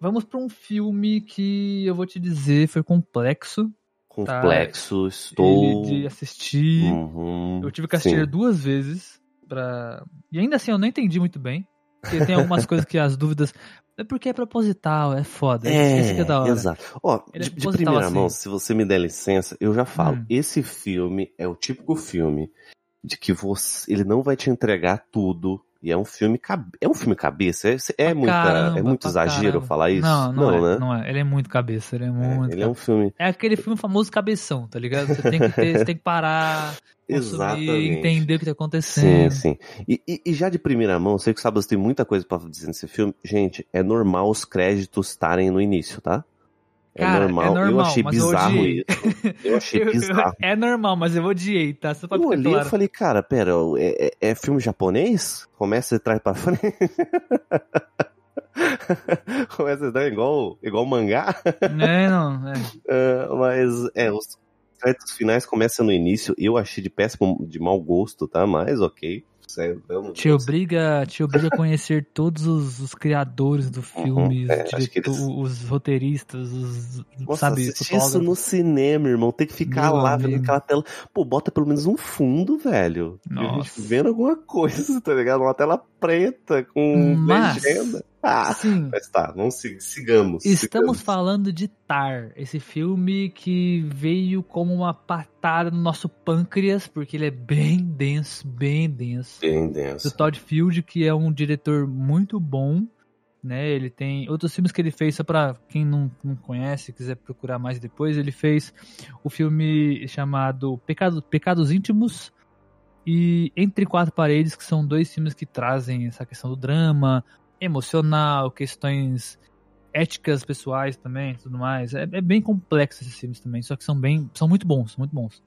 Speaker 1: vamos para um filme que eu vou te dizer foi complexo
Speaker 2: Complexo, estou.
Speaker 1: ele de assistir.
Speaker 2: Uhum,
Speaker 1: Eu tive que assistir
Speaker 2: sim.
Speaker 1: duas vezes pra. E ainda assim eu não entendi muito bem. Porque tem algumas coisas que as dúvidas. É porque é proposital, é foda.
Speaker 2: É,
Speaker 1: Esse que é da hora.
Speaker 2: exato. Ó,
Speaker 1: é
Speaker 2: de, de primeira
Speaker 1: assim.
Speaker 2: mão, se você me der licença, eu já falo.
Speaker 1: Hum.
Speaker 2: Esse filme é o típico filme de que você, ele não vai te entregar tudo. E é um filme é um filme cabeça. É, é, muita,
Speaker 1: caramba,
Speaker 2: é muito exagero
Speaker 1: caramba.
Speaker 2: falar isso.
Speaker 1: Não, não, é,
Speaker 2: né?
Speaker 1: não é. Ele é muito cabeça, ele é
Speaker 2: É,
Speaker 1: muito.
Speaker 2: ele é um filme.
Speaker 1: É aquele filme famoso cabeção, tá ligado? Você tem que ter, você tem que parar, consumir,
Speaker 2: Exatamente.
Speaker 1: entender o que tá
Speaker 2: Sim,
Speaker 1: acontecendo.
Speaker 2: sim. E, e- e já de primeira mão, sei que o Sabas tem muita coisa pra dizer nesse filme. Gente, é normal os créditos estarem no início, tá? É
Speaker 1: Cara,
Speaker 2: normal.
Speaker 1: é
Speaker 2: Eu
Speaker 1: normal,
Speaker 2: achei
Speaker 1: mas eu
Speaker 2: bizarro
Speaker 1: odiei.
Speaker 2: isso. Eu achei
Speaker 1: Eu- eu-
Speaker 2: bizarro.
Speaker 1: é normal, mas eu odiei, tá? Só pra
Speaker 2: Eu olhei e
Speaker 1: claro.
Speaker 2: falei, cara, pera, é, é- é filme japonês? Começa de trás pra frente? Começa trás igual, igual mangá?
Speaker 1: É, não, é.
Speaker 2: É, mas, é, os créditos finais começam no início. Eu achei de péssimo, de mau gosto, tá? Mas, ok. Sério, vamos-
Speaker 1: Te obriga, te obriga a conhecer todos os, os criadores do filme,
Speaker 2: é,
Speaker 1: os,
Speaker 2: eles-
Speaker 1: os roteiristas, os,
Speaker 2: Nossa,
Speaker 1: sabe,
Speaker 2: isso no cinema, irmão. Tem que ficar
Speaker 1: Meu
Speaker 2: lá vendo
Speaker 1: amigo.
Speaker 2: aquela tela. Pô, bota pelo menos um fundo, velho. A gente
Speaker 1: Nossa.
Speaker 2: vendo alguma coisa, tá ligado? Uma tela preta com
Speaker 1: Mas-
Speaker 2: legenda. Ah,
Speaker 1: Sim,
Speaker 2: mas tá, vamos sig- sigamos.
Speaker 1: estamos
Speaker 2: sigamos.
Speaker 1: falando de Tar, esse filme que veio como uma patada no nosso pâncreas, porque ele é bem denso, bem denso.
Speaker 2: Bem
Speaker 1: do
Speaker 2: denso.
Speaker 1: Todd Field, que é um diretor muito bom, né? Ele tem outros filmes que ele fez, só pra quem não, não conhece, quiser procurar mais depois, ele fez o filme chamado Pecado, Pecados Íntimos e Entre Quatro Paredes, que são dois filmes que trazem essa questão do drama emocional, questões éticas pessoais também, tudo mais. É, é bem complexo esses filmes também, só que são bem, são muito bons, muito bons.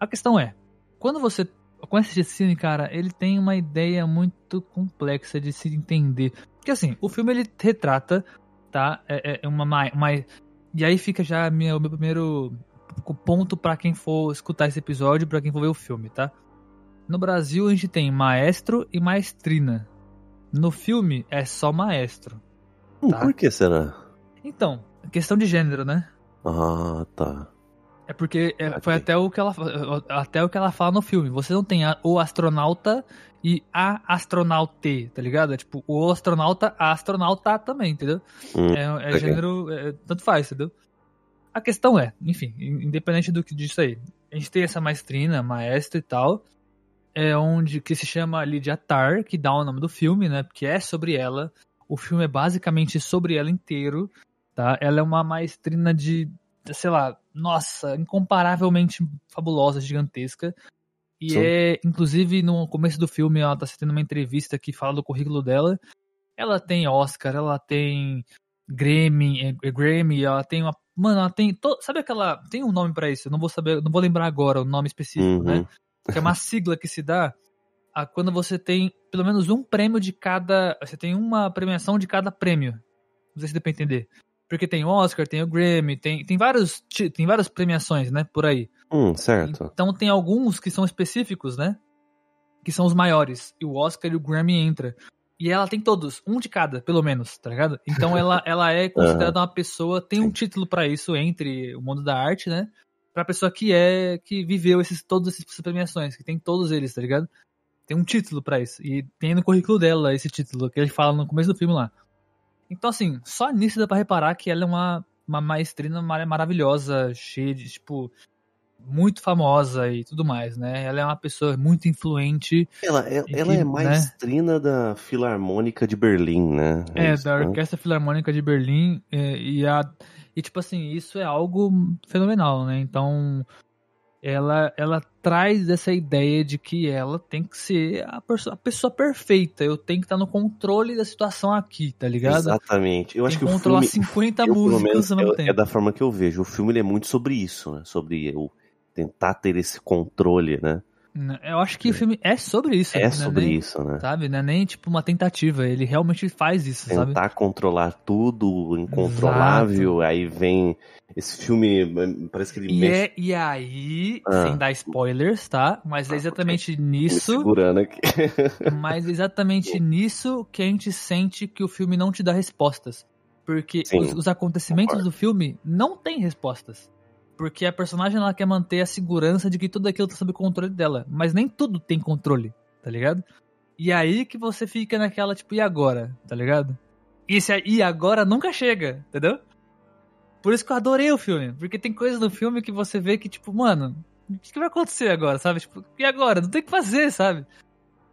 Speaker 1: A questão é, quando você conhece esse filme, cara, ele tem uma ideia muito complexa de se entender. Porque assim, o filme ele retrata, tá? É, é uma, ma- uma. E aí fica já minha- o meu primeiro ponto pra quem for escutar esse episódio, pra quem for ver o filme, tá? No Brasil a gente tem maestro e maestrina. No filme é só maestro.
Speaker 2: Hum,
Speaker 1: tá.
Speaker 2: Por que será?
Speaker 1: Então, questão de gênero, né?
Speaker 2: Ah, tá.
Speaker 1: É porque é,
Speaker 2: Ok.
Speaker 1: foi até o que ela até o que ela fala no filme. Você não tem a- o astronauta e a astronaute, tá ligado? É tipo o astronauta, a astronauta também, entendeu?
Speaker 2: Hum,
Speaker 1: É, é
Speaker 2: ok.
Speaker 1: gênero, é, tanto faz, entendeu? A questão é, enfim, in- independente do que disso aí, a gente tem essa maestrina, maestra e tal, é onde que se chama Lydia Tarr, que dá o nome do filme, né? Porque é sobre ela. O filme é basicamente sobre ela inteiro, tá? Ela é uma maestrina de, sei lá, nossa, incomparavelmente fabulosa, gigantesca. E
Speaker 2: Sim.
Speaker 1: é, inclusive, no começo do filme, ela tá tendo uma entrevista que fala do currículo dela. Ela tem Oscar, ela tem Grammy, é, é Grammy, ela tem uma. Mano, ela tem. to- sabe aquela. Tem um nome pra isso, eu não vou saber, não vou lembrar agora o nome específico, né?
Speaker 2: Uhum.
Speaker 1: Que é uma sigla que se dá a quando você tem pelo menos um prêmio de cada. Você tem uma premiação de cada prêmio. Não sei se deu pra entender. Porque tem o Oscar, tem o Grammy, tem, tem, vários, tem várias premiações, né? Por aí.
Speaker 2: Hum, certo.
Speaker 1: Então tem alguns que são específicos, né? Que são os maiores. E o Oscar e o Grammy entra. E ela tem todos, um de cada, pelo menos, tá ligado? Então ela, ela é considerada uma pessoa, tem um título pra isso entre o mundo da arte, né? Pra pessoa que é, que viveu esses, todas essas premiações, que tem todos eles, tá ligado? Tem um título pra isso. E tem no currículo dela esse título, que ele fala no começo do filme lá. Então, assim, só nisso dá pra reparar que ela é uma, uma maestrina mar- maravilhosa, cheia de, tipo, muito famosa e tudo mais, né? Ela é uma pessoa muito influente.
Speaker 2: Ela, é- ela
Speaker 1: que,
Speaker 2: é
Speaker 1: né?
Speaker 2: maestrina da Filarmônica de Berlim, né?
Speaker 1: É,
Speaker 2: isso,
Speaker 1: da
Speaker 2: né?
Speaker 1: Orquestra Filarmônica de Berlim. é, e, a, e, tipo assim, isso é algo fenomenal, né? Então, ela, ela traz essa ideia de que ela tem que ser a, perso- a pessoa perfeita. Eu tenho que estar no controle da situação aqui, tá ligado?
Speaker 2: Exatamente. Eu acho
Speaker 1: tem
Speaker 2: que
Speaker 1: que
Speaker 2: o
Speaker 1: controlar
Speaker 2: filme,
Speaker 1: 50
Speaker 2: eu,
Speaker 1: músicas
Speaker 2: menos,
Speaker 1: ao mesmo
Speaker 2: é, é
Speaker 1: tempo.
Speaker 2: da forma que eu vejo. O filme ele é muito sobre isso, né? Sobre eu tentar ter esse controle, né?
Speaker 1: Eu acho que o filme é sobre isso.
Speaker 2: É
Speaker 1: né?
Speaker 2: sobre
Speaker 1: Nem-
Speaker 2: isso, né?
Speaker 1: Sabe? Não é nem tipo uma tentativa. Ele realmente faz isso, sabe?
Speaker 2: Tentar controlar tudo, incontrolável, aí vem esse filme, parece que ele
Speaker 1: E,
Speaker 2: mexe
Speaker 1: é, e aí,
Speaker 2: Ah.
Speaker 1: sem dar spoilers, tá? Mas é exatamente
Speaker 2: me
Speaker 1: nisso.
Speaker 2: segurando aqui.
Speaker 1: Mas é exatamente nisso que a gente sente que o filme não te dá respostas. Porque
Speaker 2: Sim,
Speaker 1: os, os acontecimentos
Speaker 2: concordo.
Speaker 1: do filme não têm respostas. Porque a personagem ela quer manter a segurança de que tudo aquilo tá sob controle dela. Mas nem tudo tem controle, tá ligado? E aí que você fica naquela, tipo, e agora? Tá ligado? E esse e agora nunca chega, entendeu? Por isso que eu adorei o filme. Porque tem coisas no filme que você vê que, tipo, mano, o que vai acontecer agora, sabe? Tipo, e agora? Não tem o que fazer, sabe?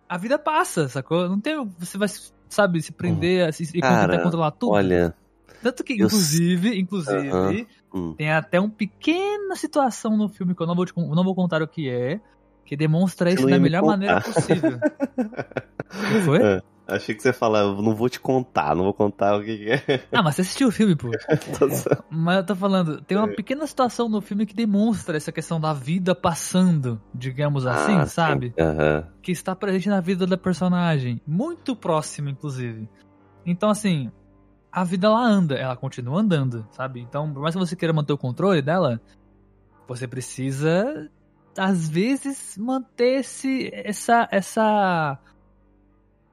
Speaker 1: A vida passa, sacou? Não tem. Você vai, sabe, se prender a se- e tentar controlar tudo.
Speaker 2: Olha,
Speaker 1: Tanto que,
Speaker 2: eu
Speaker 1: inclusive, inclusive,
Speaker 2: Aham. hum,
Speaker 1: tem até uma pequena situação no filme que eu não vou, te não vou contar o que é, que demonstra isso
Speaker 2: não
Speaker 1: da
Speaker 2: me
Speaker 1: melhor
Speaker 2: contar.
Speaker 1: maneira possível. O que foi?
Speaker 2: É. achei que você eu não vou te contar, não vou contar o que que é.
Speaker 1: Ah, mas você assistiu o filme, pô.
Speaker 2: Tá
Speaker 1: Mas eu tô falando, tem uma
Speaker 2: É.
Speaker 1: pequena situação no filme que demonstra essa questão da vida passando, digamos assim,
Speaker 2: Ah,
Speaker 1: sabe?
Speaker 2: Aham.
Speaker 1: que está presente na vida da personagem, muito próximo, inclusive. Então, assim, a vida ela anda, ela continua andando, sabe? Então, por mais que você queira manter o controle dela, você precisa, às vezes, manter esse, essa, essa,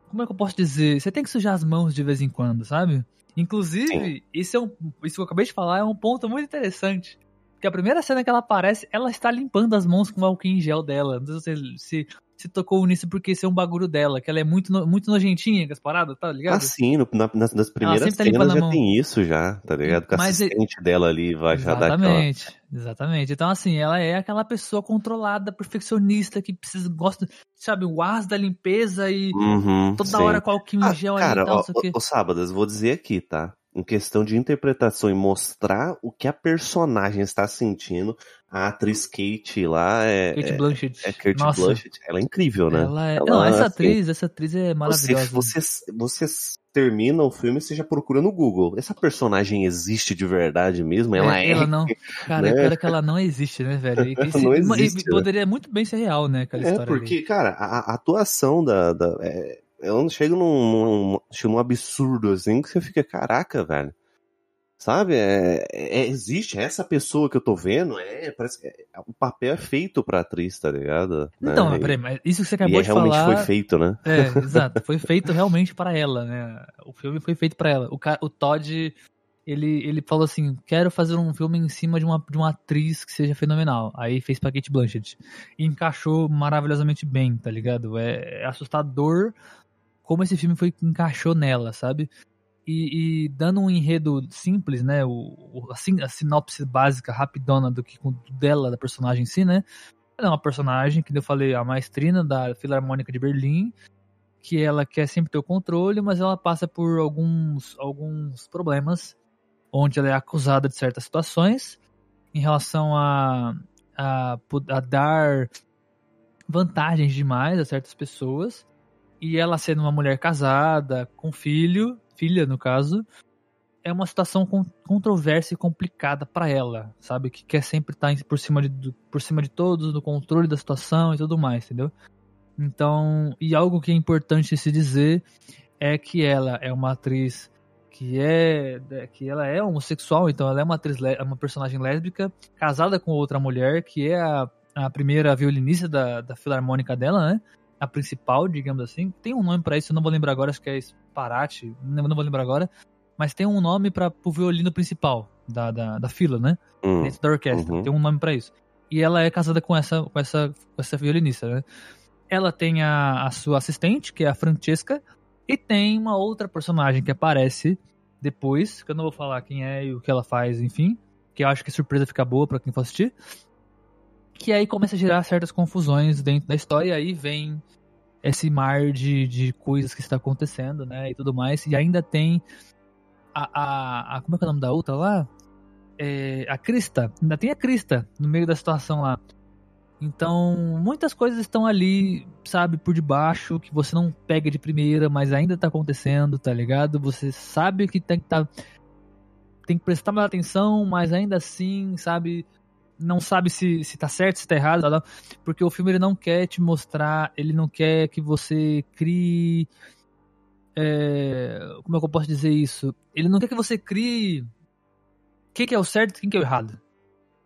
Speaker 1: como é que eu posso dizer? Você tem que sujar as mãos de vez em quando, sabe? Inclusive, isso, é um, isso que eu acabei de falar é um ponto muito interessante. Porque a primeira cena que ela aparece, ela está limpando as mãos com o álcool em gel dela. Não sei se se, se tocou nisso porque esse é um bagulho dela, que ela é muito, no- muito nojentinha com as paradas, tá ligado?
Speaker 2: Ah, sim, no- na- nas, nas primeiras
Speaker 1: sempre tá
Speaker 2: cenas já
Speaker 1: mão.
Speaker 2: tem isso já, tá ligado? Com a
Speaker 1: é-
Speaker 2: assistente dela ali vai já dar aquela...
Speaker 1: Exatamente, exatamente. Então, assim, ela é aquela pessoa controlada, perfeccionista, que precisa, gosta, sabe, o as da limpeza e
Speaker 2: Uhum,
Speaker 1: toda
Speaker 2: sim.
Speaker 1: hora álcool em
Speaker 2: Ah,
Speaker 1: gel
Speaker 2: cara,
Speaker 1: ali e tal,
Speaker 2: ó,
Speaker 1: o
Speaker 2: Sábadas, vou dizer aqui, tá? Em questão de interpretação e mostrar o que a personagem está sentindo, a atriz Kate lá é.
Speaker 1: Kate
Speaker 2: é-
Speaker 1: Blanchett.
Speaker 2: É Kate
Speaker 1: Nossa,
Speaker 2: Blanchett, ela é incrível, né?
Speaker 1: ela é...
Speaker 2: Ela,
Speaker 1: não, essa
Speaker 2: assim,
Speaker 1: atriz, essa atriz é
Speaker 2: Você,
Speaker 1: maravilhosa.
Speaker 2: você, você termina o filme e você já procura no Google. Essa personagem existe de verdade mesmo? Ela é.
Speaker 1: Ela não. Cara,
Speaker 2: né?
Speaker 1: é que ela não existe, né, velho? E, e se-
Speaker 2: Não existe,
Speaker 1: e
Speaker 2: né?
Speaker 1: poderia muito bem ser real, né, aquela
Speaker 2: É,
Speaker 1: história
Speaker 2: porque,
Speaker 1: ali.
Speaker 2: cara, a, a atuação da. da é, ela chega num, num, chega num absurdo assim que você fica, caraca, velho. Sabe? É, é- existe é essa pessoa que eu tô vendo, é, parece que é- o papel é feito pra atriz, tá ligado?
Speaker 1: Então,
Speaker 2: né?
Speaker 1: mas peraí, mas isso que você acabou
Speaker 2: e é
Speaker 1: de
Speaker 2: realmente
Speaker 1: falar.
Speaker 2: foi feito, né?
Speaker 1: É, exato. Foi feito realmente para ela, né? O filme foi feito para ela. O, o Todd, ele, ele falou assim: quero fazer um filme em cima de uma, de uma atriz que seja fenomenal. Aí fez pra Kate Blanchett. E encaixou maravilhosamente bem, tá ligado? É, é assustador como esse filme foi encaixou nela, sabe? E, e dando um enredo simples, né? O, a, sin- a sinopse básica, rapidona do que dela, da personagem em si, né? Ela é uma personagem, que eu falei, a maestrina da Filarmônica de Berlim, que ela quer sempre ter o controle, mas ela passa por alguns, alguns problemas, onde ela é acusada de certas situações em relação a, a, a dar vantagens demais a certas pessoas. E ela sendo uma mulher casada, com filho, filha no caso, é uma situação con- controversa e complicada pra ela, sabe? Que quer sempre estar por cima de por cima de todos, do controle da situação e tudo mais, entendeu? Então, e algo que é importante se dizer é que ela é uma atriz que é que ela é homossexual, então ela é uma atriz, uma personagem lésbica, casada com outra mulher, que é a, a primeira violinista da, da filarmônica dela, né? A principal, digamos assim. Tem um nome pra isso, eu não vou lembrar agora, acho que é Sparati, não, vou lembrar agora. Mas tem um nome para o violino principal da, da, da fila, né?
Speaker 2: Hum,
Speaker 1: Dentro da orquestra.
Speaker 2: uhum.
Speaker 1: Tem um nome pra isso. E ela é casada com essa, com essa, com essa violinista, né? Ela tem a, a sua assistente, que é a Francesca, e tem uma outra personagem que aparece depois, que eu não vou falar quem é e o que ela faz, enfim, que eu acho que a surpresa fica boa pra quem for assistir. Que aí começa a gerar certas confusões dentro da história, e aí vem esse mar de, de coisas que está acontecendo, né, e tudo mais, e ainda tem a, a, a- como é que é o nome da outra lá? É, a Crista, ainda tem a Crista no meio da situação lá. Então, muitas coisas estão ali, sabe, por debaixo, que você não pega de primeira, mas ainda tá acontecendo, tá ligado? Você sabe que tem que tá, tem que prestar mais atenção, mas ainda assim, sabe, não sabe se, se tá certo, se tá errado, porque o filme ele não quer te mostrar, ele não quer que você crie é, como é que eu posso dizer isso? Ele não quer que você crie quem que é o certo e quem que é o errado.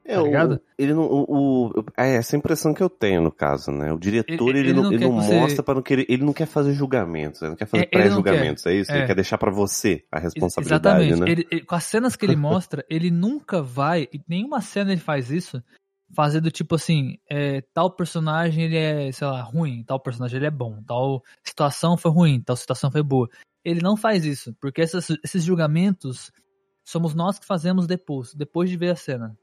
Speaker 2: É,
Speaker 1: tá
Speaker 2: o- ele não, o, o- é essa impressão que eu tenho no caso, né? O diretor
Speaker 1: Ele-
Speaker 2: ele,
Speaker 1: ele
Speaker 2: não, ele não
Speaker 1: você-
Speaker 2: mostra para não querer, ele não quer fazer julgamentos, ele não quer fazer
Speaker 1: É,
Speaker 2: pré-julgamentos, é isso?
Speaker 1: É.
Speaker 2: Ele quer deixar pra você a responsabilidade,
Speaker 1: Exatamente.
Speaker 2: né?
Speaker 1: Ele- com as cenas que ele mostra, ele nunca vai, e nenhuma cena ele faz isso, fazer do tipo assim, é, tal personagem ele é, sei lá, ruim, tal personagem ele é bom, tal situação foi ruim, tal situação foi boa. Ele não faz isso, porque essas- esses julgamentos somos nós que fazemos depois, depois de ver a cena.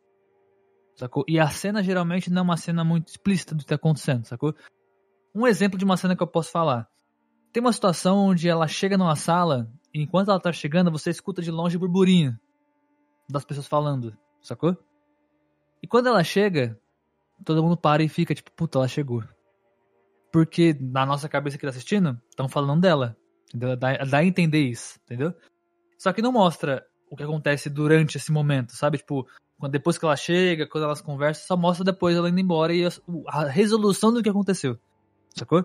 Speaker 1: Sacou? E a cena geralmente não é uma cena muito explícita do que tá acontecendo, sacou? Um exemplo de uma cena que eu posso falar. Tem uma situação onde ela chega numa sala e enquanto ela tá chegando, você escuta de longe o burburinho das pessoas falando, sacou? E quando ela chega, todo mundo para e fica tipo, puta, ela chegou. Porque na nossa cabeça que tá assistindo, estão falando dela. Entendeu? Dá, dá a entender isso, entendeu? Só que não mostra o que acontece durante esse momento, sabe? Tipo, quando, depois que ela chega, quando elas conversam, só mostra depois ela indo embora e a, a resolução do que aconteceu. Sacou?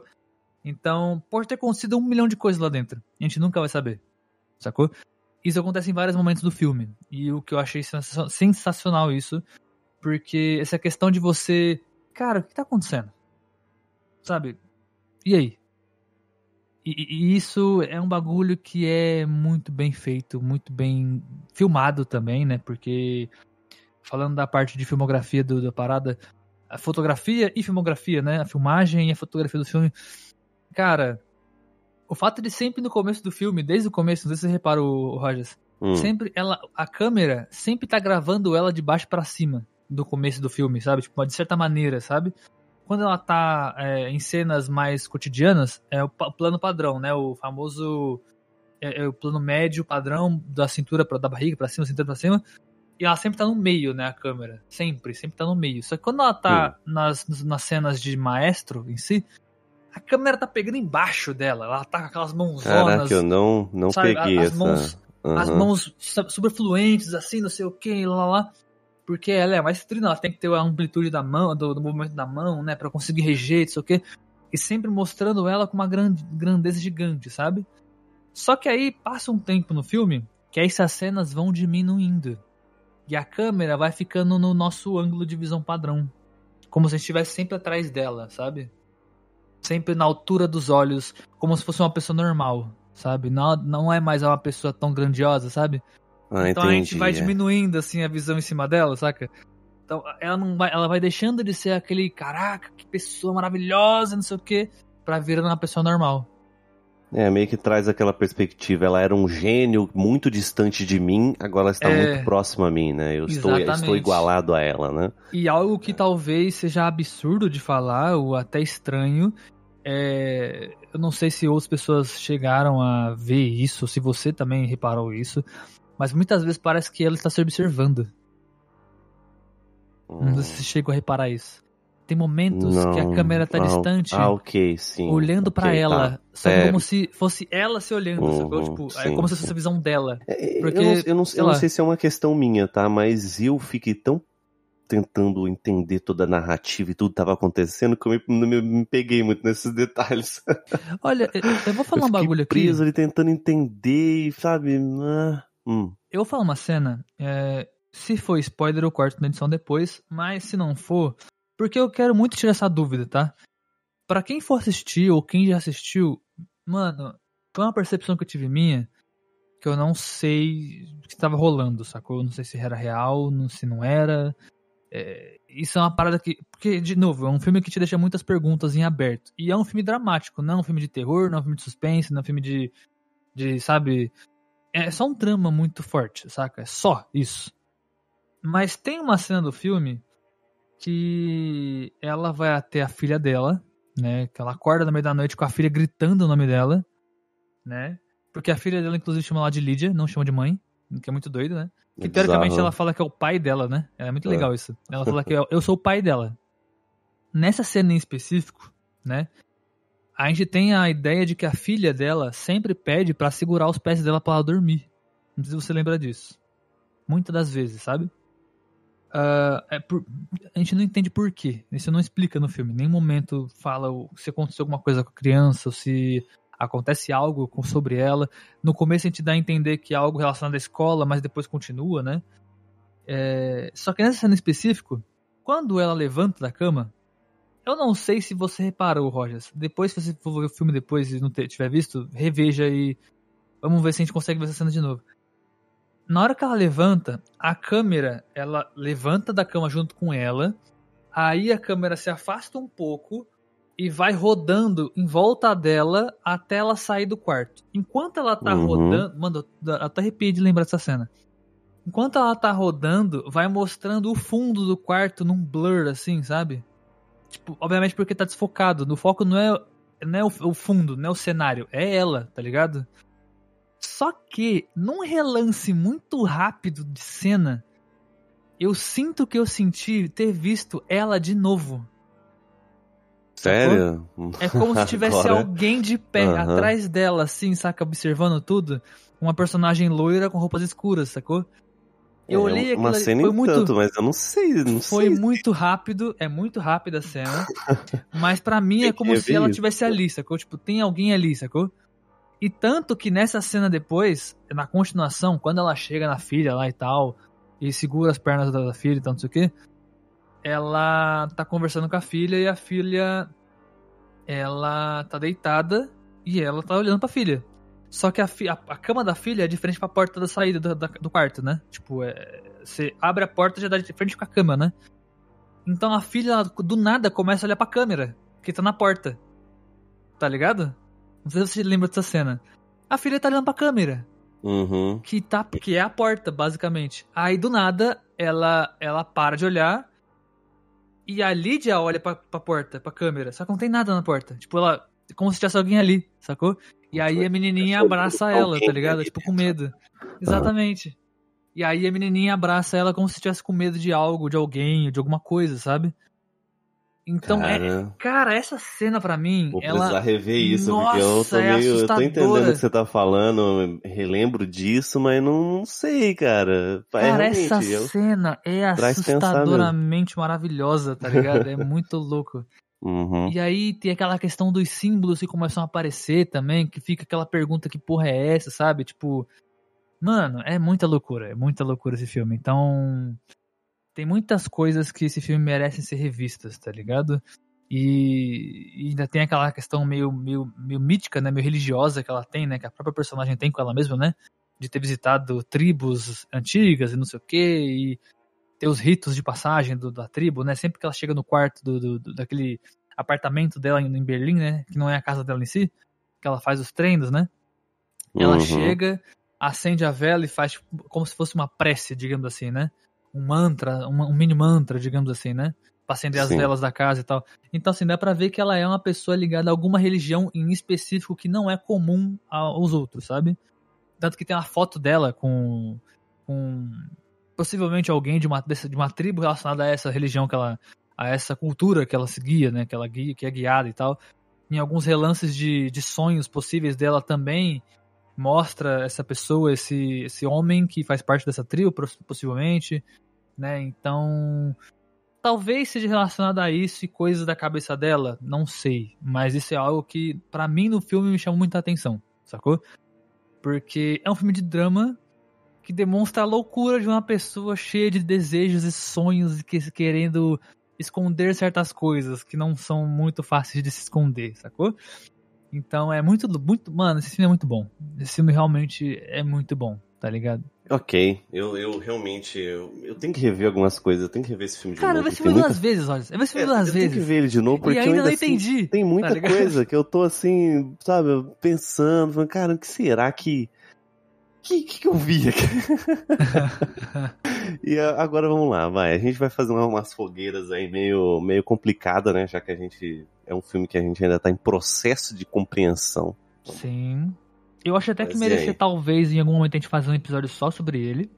Speaker 1: Então, pode ter acontecido um milhão de coisas lá dentro. A gente nunca vai saber. Sacou? Isso acontece em vários momentos do filme. E o que eu achei sensa- sensacional isso. Porque essa questão de você. Cara, o que tá acontecendo? Sabe? E aí? E- e isso é um bagulho que é muito bem feito, muito bem filmado também, né? Porque falando da parte de filmografia do, da parada, a fotografia e filmografia, né? A filmagem e a fotografia do filme. Cara, o fato de sempre no começo do filme, desde o começo, não sei se você reparou, Rogers,
Speaker 2: Hum.
Speaker 1: sempre ela, a câmera sempre tá gravando ela de baixo pra cima do começo do filme, sabe? Tipo, de certa maneira, sabe? Quando ela tá é, em cenas mais cotidianas, é o plano padrão, né? O famoso é, é o plano médio padrão da cintura pra, da barriga pra cima, cintura pra cima. E ela sempre tá no meio, né, a câmera. Sempre, sempre tá no meio. Só que quando ela tá nas, nas cenas de maestro em si, a câmera tá pegando embaixo dela. Ela tá com aquelas mãozonas.
Speaker 2: Caraca, eu não, não
Speaker 1: sabe,
Speaker 2: peguei
Speaker 1: as
Speaker 2: essa.
Speaker 1: mãos- as
Speaker 2: Aham.
Speaker 1: mãos su- superfluentes, assim, não sei o que, lá, lá. Porque ela é mais trina, ela tem que ter a amplitude da mão, do, do movimento da mão, né, Pra conseguir reger, não sei o que. E sempre mostrando ela com uma grande, grandeza gigante, sabe? Só que aí passa um tempo no filme que aí essas cenas vão diminuindo. E a câmera vai ficando no nosso ângulo de visão padrão. Como se estivesse sempre atrás dela, sabe? Sempre na altura dos olhos, como se fosse uma pessoa normal, sabe? Não, não é mais uma pessoa tão grandiosa, sabe?
Speaker 2: Ah,
Speaker 1: então a gente
Speaker 2: entendi,
Speaker 1: vai
Speaker 2: é.
Speaker 1: diminuindo assim a visão em cima dela, saca? Então ela não vai, ela vai deixando de ser aquele caraca, que pessoa maravilhosa, não sei o que, pra virando uma pessoa normal.
Speaker 2: É, meio que traz aquela perspectiva. Ela era um gênio muito distante de mim, agora ela está
Speaker 1: É.
Speaker 2: muito próxima a mim, né? Eu estou, estou igualado a ela, né?
Speaker 1: E algo que talvez seja absurdo de falar, ou até estranho, é... eu não sei se outras pessoas chegaram a ver isso, se você também reparou isso, mas muitas vezes parece que ela está se observando.
Speaker 2: Hum.
Speaker 1: Não sei se chegou a reparar isso. Tem momentos que a
Speaker 2: Não.
Speaker 1: câmera tá distante,
Speaker 2: Ah, ok, sim.
Speaker 1: olhando pra
Speaker 2: Ok,
Speaker 1: ela.
Speaker 2: tá.
Speaker 1: Só
Speaker 2: É.
Speaker 1: como se fosse ela se olhando,
Speaker 2: Uhum,
Speaker 1: sacou? Tipo, é
Speaker 2: sim,
Speaker 1: como se fosse a visão dela.
Speaker 2: É,
Speaker 1: Porque,
Speaker 2: eu não, eu não-
Speaker 1: sei
Speaker 2: eu não sei se é uma questão minha, tá? Mas eu fiquei tão tentando entender toda a narrativa e tudo que tava acontecendo que eu me, não me, me peguei muito nesses detalhes.
Speaker 1: Olha, eu, eu vou falar
Speaker 2: eu
Speaker 1: um bagulho aqui.
Speaker 2: preso ali tentando entender, e, sabe? Ah, hum.
Speaker 1: Eu vou falar uma cena. é, se for spoiler, eu corto na edição depois. Mas se não for, porque eu quero muito tirar essa dúvida, tá? Pra quem for assistir ou quem já assistiu, mano, foi uma percepção que eu tive minha que eu não sei o que estava rolando, sacou? Não sei se era real, não- se não era. É, isso é uma parada que. Porque, de novo, é um filme que te deixa muitas perguntas em aberto. E é um filme dramático, não é um filme de terror, não é um filme de suspense, não é um filme de. de sabe. É só um drama muito forte, saca? É só isso. Mas tem uma cena do filme que ela vai até a filha dela, né? Que ela acorda no meio da noite com a filha gritando o nome dela, né? Porque a filha dela, inclusive, chama ela de Lídia, não chama de mãe, que é muito doido, né? Que
Speaker 2: É
Speaker 1: teoricamente
Speaker 2: bizarro.
Speaker 1: ela fala que é o pai dela, né? É muito
Speaker 2: É.
Speaker 1: legal isso. Ela fala que eu, eu sou o pai dela. Nessa cena em específico, né? A gente tem a ideia de que a filha dela sempre pede pra segurar os pés dela pra ela dormir. Não sei se você lembra disso. Muitas das vezes, sabe? Ah, é por- a gente não entende por quê. Isso não explica no filme. Em nenhum momento fala se aconteceu alguma coisa com a criança, ou se acontece algo com- sobre ela. No começo a gente dá a entender que é algo relacionado à escola, mas depois continua, né? É, Só que nessa cena específico, quando ela levanta da cama, eu não sei se você reparou, Rogers. Depois, se você for ver o filme depois e não tiver visto, reveja e vamos ver se a gente consegue ver essa cena de novo. Na hora que ela levanta, a câmera, ela levanta da cama junto com ela, aí a câmera se afasta um pouco e vai rodando em volta dela até ela sair do quarto. Enquanto ela tá
Speaker 2: Uhum.
Speaker 1: rodando, mano, eu até arrepiei de lembrar dessa cena. Enquanto ela tá rodando, vai mostrando o fundo do quarto num blur, assim, sabe? Tipo, obviamente porque tá desfocado. No foco não é, não é o, o fundo, não é o cenário, é ela, tá ligado? Só que, num relance muito rápido de cena, eu sinto que eu senti ter visto ela de novo.
Speaker 2: Sério?
Speaker 1: É como se tivesse
Speaker 2: Agora-
Speaker 1: alguém de pé
Speaker 2: Aham.
Speaker 1: atrás dela, assim, saca? Observando tudo. Uma personagem loira com roupas escuras, sacou? Eu
Speaker 2: É,
Speaker 1: olhei
Speaker 2: uma
Speaker 1: aquilo,
Speaker 2: cena
Speaker 1: foi muito,
Speaker 2: tanto, mas eu não sei, não
Speaker 1: foi
Speaker 2: sei.
Speaker 1: muito rápido, é muito rápida a cena. mas pra mim é como se ela
Speaker 2: isso,
Speaker 1: tivesse ali, sacou? Tipo, tem alguém ali, sacou? E tanto que nessa cena depois, na continuação, quando ela chega na filha lá e tal, e segura as pernas da filha e tal, não sei o ela tá conversando com a filha e a filha ela tá deitada e ela tá olhando pra filha. Só que a, fi- a, a cama da filha é de frente pra porta da saída do, da- do quarto, né? Tipo, é, você abre a porta e já dá de frente com a cama, né? Então a filha, ela, do nada, começa a olhar pra câmera, que tá na porta. Tá ligado? Não sei se você lembra dessa cena. A filha tá olhando pra câmera,
Speaker 2: Uhum.
Speaker 1: que, tá, que é a porta, basicamente. Aí, do nada, ela, ela para de olhar e a Lídia olha pra, pra porta, pra câmera. Só que não tem nada na porta. Tipo, ela... Como se tivesse alguém ali, sacou? E aí a menininha abraça ela, tá ligado? Tipo, com medo. Exatamente. E aí a menininha abraça ela como se estivesse com medo de algo, de alguém, de alguma coisa, sabe? Então, é,
Speaker 2: Cara,
Speaker 1: cara, essa cena pra mim,
Speaker 2: vou
Speaker 1: ela...
Speaker 2: precisar rever isso, porque eu
Speaker 1: Nossa,
Speaker 2: tô
Speaker 1: é
Speaker 2: meio. eu tô entendendo o que você tá falando, relembro disso, mas não, sei, cara. É,
Speaker 1: Cara,
Speaker 2: realmente,
Speaker 1: essa
Speaker 2: eu-
Speaker 1: cena é
Speaker 2: traz
Speaker 1: assustadoramente maravilhosa, tá ligado? É muito louco.
Speaker 2: Uhum.
Speaker 1: E aí tem aquela questão dos símbolos que começam a aparecer também, que fica aquela pergunta que porra é essa, sabe? Tipo, mano, é muita loucura, é muita loucura esse filme. Então, tem muitas coisas que esse filme merecem ser revistas, tá ligado? E, e ainda tem aquela questão meio, meio, meio mítica, né? Meio religiosa que ela tem, né? Que a própria personagem tem com ela mesma, né? De ter visitado tribos antigas e não sei o quê, e ter os ritos de passagem do- da tribo, né? Sempre que ela chega no quarto do, do- do- daquele apartamento dela em, Berlim, né? Que não é a casa dela em si, que ela faz os treinos, né? Ela
Speaker 2: Uhum.
Speaker 1: chega, acende a vela e faz tipo, como se fosse uma prece, digamos assim, né? Um mantra, um, um mini mantra, digamos assim, né? Pra acender as
Speaker 2: Sim.
Speaker 1: velas da casa e tal. Então, assim, dá pra ver que ela é uma pessoa ligada a alguma religião em específico que não é comum aos outros, sabe? Tanto que tem uma foto dela com. com possivelmente alguém de uma, de uma tribo relacionada a essa religião que ela a essa cultura que ela seguia, né? Que ela guia, que é guiada e tal. Em alguns relances de, de sonhos possíveis dela também mostra essa pessoa, esse, esse homem que faz parte dessa trio, poss- possivelmente, né? Então, talvez seja relacionado a isso e coisas da cabeça dela, não sei, mas isso é algo que pra mim no filme me chamou muita atenção, sacou? Porque é um filme de drama que demonstra a loucura de uma pessoa cheia de desejos e sonhos e que, querendo esconder certas coisas que não são muito fáceis de se esconder, sacou? Então é muito, muito. Mano, esse filme é muito bom. Esse filme realmente é muito bom, tá ligado?
Speaker 2: Ok, eu, eu realmente. Eu, eu tenho que rever algumas coisas, eu tenho que rever esse filme de
Speaker 1: Cara, eu
Speaker 2: novo.
Speaker 1: vi esse
Speaker 2: tem
Speaker 1: filme
Speaker 2: muita-
Speaker 1: duas vezes, olha. Eu vi esse filme
Speaker 2: É,
Speaker 1: duas
Speaker 2: eu tenho que
Speaker 1: vezes.
Speaker 2: ver ele de novo, porque
Speaker 1: ainda
Speaker 2: eu ainda
Speaker 1: não
Speaker 2: assim,
Speaker 1: entendi,
Speaker 2: Tem muita
Speaker 1: tá
Speaker 2: coisa que eu tô assim, sabe, pensando, falando, cara, o que será que. O que, que, que eu vi aqui? e a- agora vamos lá, vai. A gente vai fazer uma- umas fogueiras aí meio, meio complicada, né? Já que a gente. É um filme que a gente ainda tá em processo de compreensão.
Speaker 1: Sim. Eu acho até que
Speaker 2: Mas e
Speaker 1: merecia, talvez, em algum momento a gente fazer um episódio só sobre ele.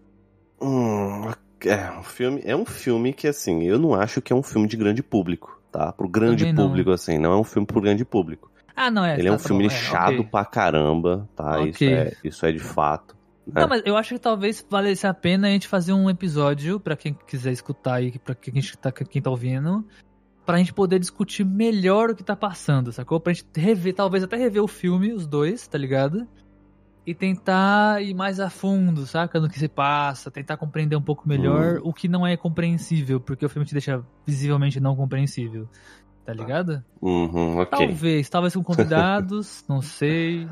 Speaker 2: Hum, é um filme, é um filme que assim, eu não acho que é um filme de grande público, tá? Pro grande público assim, não é um filme pro grande público.
Speaker 1: Ah, não, é.
Speaker 2: Ele é
Speaker 1: tá-
Speaker 2: um
Speaker 1: tá
Speaker 2: filme
Speaker 1: bom, é,
Speaker 2: chato
Speaker 1: ok.
Speaker 2: pra caramba, tá? Isso
Speaker 1: Ok.
Speaker 2: é, isso é de fato. né?
Speaker 1: Não, mas eu acho que talvez valesse a pena a gente fazer um episódio, pra quem quiser escutar aí, pra quem tá, quem tá ouvindo, pra gente poder discutir melhor o que tá passando, sacou? Pra gente rever, talvez até rever o filme, os dois, tá ligado? E tentar ir mais a fundo, saca? No que se passa, tentar compreender um pouco melhor o que não é compreensível, porque o filme te deixa visivelmente não compreensível, tá ligado?
Speaker 2: Uhum, ok.
Speaker 1: Talvez, talvez com convidados, não sei,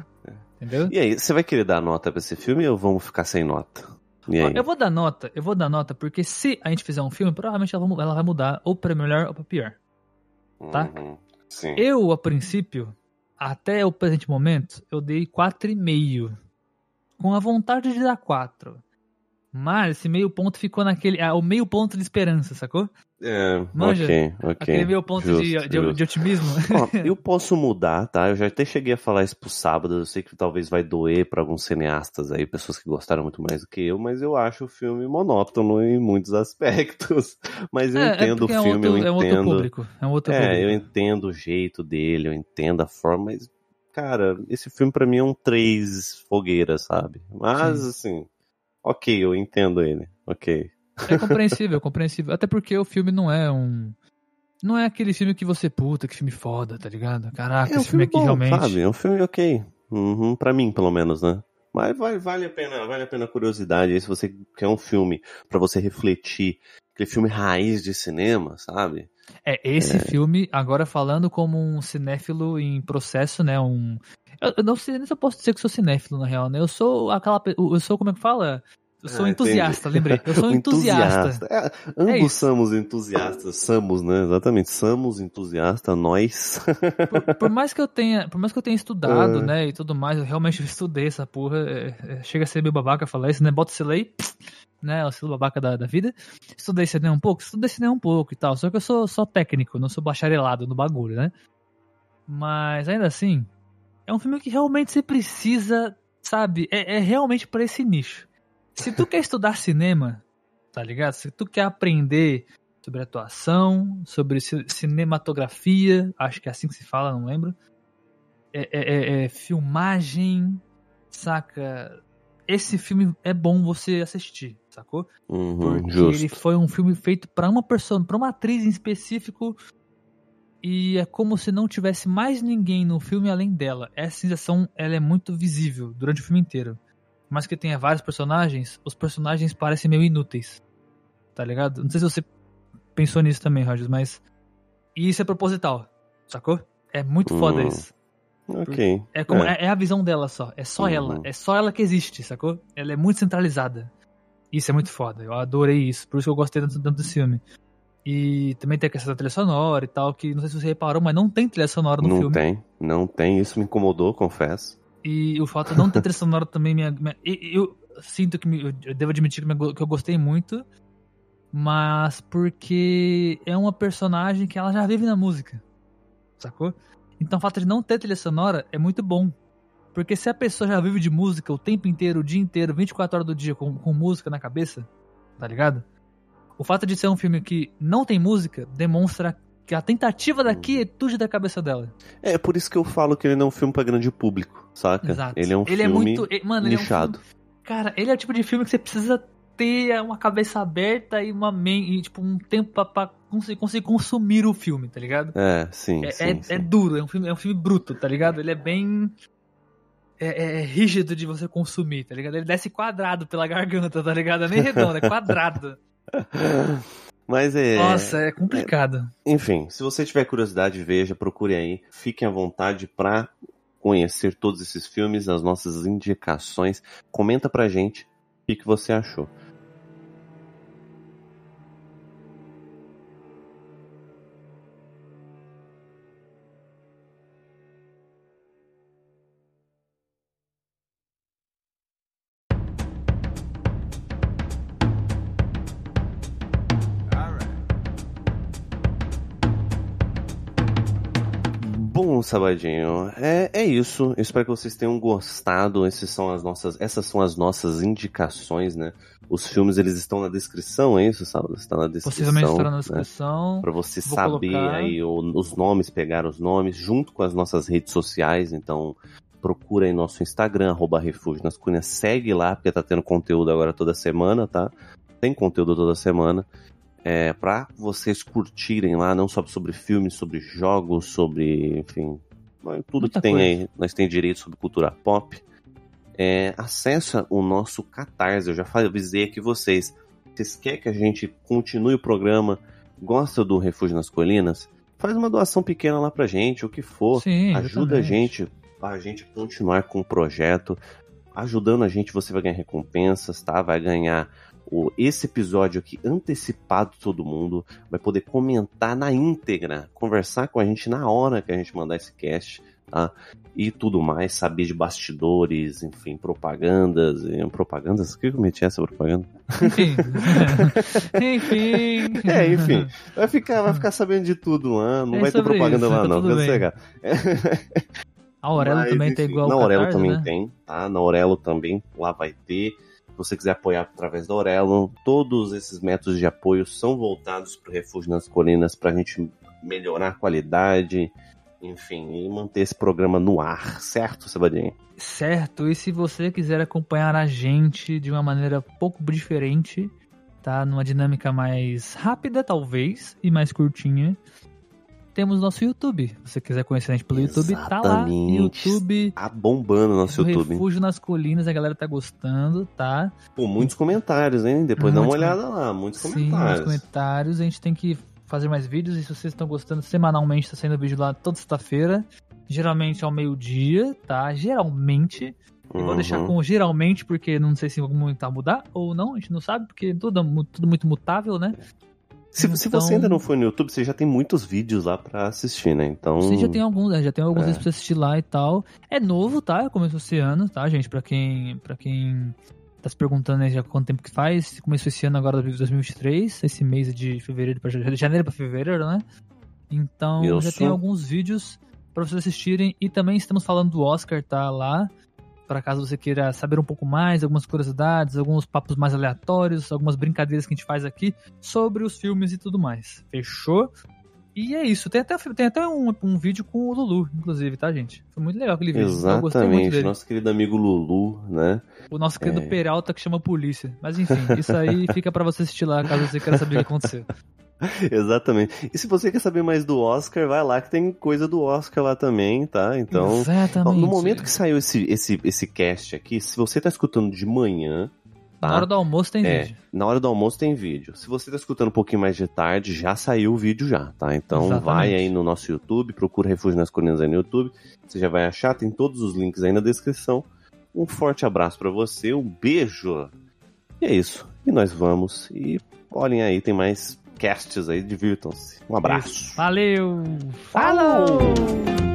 Speaker 1: entendeu?
Speaker 2: E aí, você vai querer dar nota pra esse filme ou vamos ficar sem nota? E?
Speaker 1: Eu vou dar nota, eu vou dar nota, porque se a gente fizer um filme, provavelmente ela vai mudar ou pra melhor ou pra pior. Tá?
Speaker 2: Uhum.
Speaker 1: Eu, a princípio, até o presente momento, eu dei 4,5. Com a vontade de dar 4. Mas esse meio ponto ficou naquele. Ah, o meio ponto de esperança, sacou?
Speaker 2: É,
Speaker 1: Manja?
Speaker 2: ok, ok.
Speaker 1: Aquele meio ponto de,
Speaker 2: Justo,
Speaker 1: de-
Speaker 2: justo.
Speaker 1: de otimismo.
Speaker 2: Ó, eu posso mudar, tá? Eu já até cheguei a falar isso pro sábado. Eu sei que talvez vai doer pra alguns cineastas aí, pessoas que gostaram muito mais do que eu, mas eu acho o filme monótono em muitos aspectos. Mas eu
Speaker 1: É, é
Speaker 2: entendo o
Speaker 1: porque é um
Speaker 2: filme,
Speaker 1: outro-
Speaker 2: eu
Speaker 1: É um outro
Speaker 2: entendo.
Speaker 1: público. É um outro
Speaker 2: É,
Speaker 1: público.
Speaker 2: eu entendo o jeito dele, eu entendo a forma, mas, cara, esse filme pra mim é um três fogueiras, sabe? Mas,
Speaker 1: Sim.
Speaker 2: assim, ok, eu entendo ele, ok.
Speaker 1: É compreensível, compreensível. Até porque o filme não é um. Não é aquele filme que você, puta, que filme foda, tá ligado? Caraca,
Speaker 2: é um
Speaker 1: esse filme aqui
Speaker 2: bom,
Speaker 1: realmente.
Speaker 2: sabe? É um filme ok. Uhum, pra mim, pelo menos, né? Mas vai, vale a pena, vale a pena a curiosidade aí se você quer um filme pra você refletir, aquele filme raiz de cinema, sabe?
Speaker 1: É, esse filme, agora falando como um cinéfilo em processo, né? Um. Eu, eu não sei nem se eu posso dizer que sou cinéfilo, na real, né? Eu sou aquela. Eu sou, como é que fala? Eu sou
Speaker 2: Ah,
Speaker 1: entusiasta,
Speaker 2: entendi.
Speaker 1: lembrei. Eu sou
Speaker 2: Um
Speaker 1: entusiasta.
Speaker 2: É, ambos
Speaker 1: isso.
Speaker 2: somos entusiastas, somos, né? Exatamente, somos entusiastas, nós.
Speaker 1: Por, por mais que eu tenha, por mais que eu tenha estudado,
Speaker 2: É.
Speaker 1: né, e tudo mais, eu realmente estudei essa porra. é, é, chega a ser meio babaca falar isso, né? Bota esse lei, né? O estilo babaca da, da vida. Estudei cinema um pouco, estudei cinema um pouco e tal. Só que eu sou só técnico, não sou bacharelado no bagulho, né? Mas ainda assim, é um filme que realmente você precisa, sabe? É, é realmente pra esse nicho. Se tu quer estudar cinema, tá ligado? Se tu quer aprender sobre atuação, sobre ci- cinematografia, acho que é assim que se fala, não lembro. É, é- é- é filmagem, saca? Esse filme é bom você assistir, sacou?
Speaker 2: Uhum,
Speaker 1: Porque
Speaker 2: justo.
Speaker 1: ele foi um filme feito pra uma pessoa, para uma atriz em específico. E é como se não tivesse mais ninguém no filme além dela. Essa sensação ela é muito visível durante o filme inteiro. Mas que tenha vários personagens, os personagens parecem meio inúteis. Tá ligado? Não sei se você pensou nisso também, Rogers, mas. E isso é proposital, sacou? É muito foda
Speaker 2: Hum.
Speaker 1: isso.
Speaker 2: Ok.
Speaker 1: É, como,
Speaker 2: É.
Speaker 1: é. é a visão dela só. É só
Speaker 2: Uhum.
Speaker 1: ela. É só ela que existe, sacou? Ela é muito centralizada. Isso é muito foda. Eu adorei isso. Por isso que eu gostei tanto, tanto desse filme. E também tem a questão da trilha sonora e tal, que não sei se você reparou, mas não tem trilha sonora no
Speaker 2: não
Speaker 1: filme.
Speaker 2: tem, não tem. Isso me incomodou, confesso.
Speaker 1: E o fato de não ter trilha sonora também me. me- eu, eu sinto que me- eu devo admitir que, me- que eu gostei muito. Mas porque é uma personagem que ela já vive na música. Sacou? Então o fato de não ter trilha sonora é muito bom. Porque se a pessoa já vive de música o tempo inteiro, o dia inteiro, 24 horas do dia com, com música na cabeça, tá ligado? O fato de ser um filme que não tem música demonstra que a tentativa da
Speaker 2: Hum.
Speaker 1: quietude da cabeça dela.
Speaker 2: É por isso que eu falo que ele não é um filme pra grande público, saca?
Speaker 1: Exato.
Speaker 2: Ele é um
Speaker 1: Ele é
Speaker 2: filme
Speaker 1: muito- e- mano, ele é um
Speaker 2: nichado.
Speaker 1: Cara, ele é o tipo de filme que você precisa ter uma cabeça aberta e uma mente, e, tipo, um tempo pra, pra conseguir, conseguir consumir o filme, tá ligado?
Speaker 2: É, sim,
Speaker 1: É,
Speaker 2: sim,
Speaker 1: é,
Speaker 2: sim.
Speaker 1: é duro, é um, filme, é um filme bruto, tá ligado? Ele é bem. É, é rígido de você consumir, tá ligado? Ele desce quadrado pela garganta, tá ligado? É nem redondo, é quadrado.
Speaker 2: Mas é.
Speaker 1: Nossa, é complicado.
Speaker 2: Enfim, se você tiver curiosidade, veja, procure aí. Fiquem à vontade pra conhecer todos esses filmes, as nossas indicações. Comenta pra gente o que, que você achou. Sabadinho, é, é isso. Eu espero que vocês tenham gostado. Esses são as nossas, essas são as nossas indicações, né? Os filmes eles estão na descrição, é isso, Sábado? Está na descrição.
Speaker 1: Possivelmente estará na
Speaker 2: né?
Speaker 1: descrição.
Speaker 2: Pra você
Speaker 1: Vou
Speaker 2: saber
Speaker 1: colocar.
Speaker 2: aí os nomes, pegar os nomes, junto com as nossas redes sociais. Então, procura aí nosso Instagram, arroba Refúgio nas Cunhas. Segue lá, porque tá tendo conteúdo agora toda semana, tá? Tem conteúdo toda semana. É, pra vocês curtirem lá, não só sobre filmes, sobre jogos, sobre, enfim, tudo
Speaker 1: Muita
Speaker 2: que tem
Speaker 1: coisa.
Speaker 2: aí, nós tem direito sobre cultura pop. É, acessa o nosso Catarse, eu já avisei aqui vocês. Vocês querem que a gente continue o programa? Gosta do Refúgio nas Colinas? Faz uma doação pequena lá pra gente, o que for.
Speaker 1: Sim,
Speaker 2: Ajuda a
Speaker 1: exatamente.
Speaker 2: gente, a gente continuar com o projeto. Ajudando a gente, você vai ganhar recompensas, tá? Vai ganhar o, esse episódio aqui antecipado todo mundo. Vai poder comentar na íntegra, conversar com a gente na hora que a gente mandar esse cast, tá? E tudo mais, saber de bastidores, enfim, propagandas. e- Propagandas? O que eu meti essa propaganda?
Speaker 1: Enfim. enfim.
Speaker 2: É, enfim. Vai ficar, vai ficar sabendo de tudo lá. Não
Speaker 1: É
Speaker 2: vai ter propaganda
Speaker 1: isso,
Speaker 2: lá,
Speaker 1: tá
Speaker 2: não. Fica.
Speaker 1: A Aurelo
Speaker 2: Mas,
Speaker 1: também tem
Speaker 2: enfim,
Speaker 1: igual
Speaker 2: Na Aurelo também
Speaker 1: né?
Speaker 2: tem, tá? Na Aurelo também, lá vai ter. Você quiser apoiar através da Aurelo, todos esses métodos de apoio são voltados para o Refúgio nas Colinas para a gente melhorar a qualidade, enfim, e manter esse programa no ar, certo, Sabadinho?
Speaker 1: Certo, e se você quiser acompanhar a gente de uma maneira pouco diferente, tá? Numa dinâmica mais rápida, talvez, e mais curtinha, temos nosso YouTube. Se você quiser conhecer a gente pelo YouTube, tá lá.
Speaker 2: Exatamente.
Speaker 1: YouTube.
Speaker 2: Tá bombando o nosso YouTube.
Speaker 1: Refúgio nas Colinas, a galera tá gostando, tá?
Speaker 2: Pô, muitos comentários, hein? Depois dá uma
Speaker 1: Muitos
Speaker 2: olhada lá, muitos
Speaker 1: Sim,
Speaker 2: comentários.
Speaker 1: comentários. A gente tem que fazer mais vídeos. E se vocês estão gostando, semanalmente tá saindo vídeo lá toda sexta-feira. Geralmente ao meio-dia, tá? Geralmente. Eu vou deixar
Speaker 2: Uhum.
Speaker 1: com geralmente, porque não sei se algum momento vai mudar ou não, a gente não sabe, porque tudo, é tudo muito mutável, né?
Speaker 2: Se, se
Speaker 1: Então-
Speaker 2: você ainda não foi no YouTube, você já tem muitos vídeos lá pra assistir, né? Então.
Speaker 1: Sim, já tem alguns, né? já tem alguns
Speaker 2: É.
Speaker 1: vídeos pra assistir lá e tal. É novo, tá? Começou esse ano, tá, gente? Pra quem, pra quem tá se perguntando aí já quanto tempo que faz, começou esse ano agora, 2023, esse mês de fevereiro de janeiro pra fevereiro, né? Então já tem alguns vídeos pra vocês assistirem e também estamos falando do Oscar, tá lá. Para caso você queira saber um pouco mais, algumas curiosidades, alguns papos mais aleatórios, algumas brincadeiras que a gente faz aqui sobre os filmes e tudo mais. Fechou? E é isso. Tem até, tem até um, um vídeo com o Lulu, inclusive, tá, gente? Foi muito legal aquele vídeo. Eu gostei muito
Speaker 2: Exatamente, nosso querido amigo Lulu, né?
Speaker 1: O nosso querido
Speaker 2: É.
Speaker 1: Peralta que chama a polícia. Mas enfim, isso aí fica pra você assistir lá, caso você queira saber o que aconteceu.
Speaker 2: Exatamente. E se você quer saber mais do Oscar, vai lá que tem coisa do Oscar lá também, tá? Então,
Speaker 1: Exatamente.
Speaker 2: no momento que saiu esse, esse, esse cast aqui, se você tá escutando de manhã, tá?
Speaker 1: Na hora do almoço tem
Speaker 2: É,
Speaker 1: vídeo.
Speaker 2: na hora do almoço tem vídeo. Se você tá escutando um pouquinho mais de tarde, já saiu o vídeo já, tá? Então
Speaker 1: Exatamente.
Speaker 2: vai aí no nosso YouTube, procura Refúgio nas Colinas aí no YouTube. Você já vai achar, tem todos os links aí na descrição. Um forte abraço pra você, um beijo. E é isso. E nós vamos. E olhem aí, tem mais casts aí, divirtam-se. Um abraço.
Speaker 1: Valeu!
Speaker 2: Falou!
Speaker 1: Falou!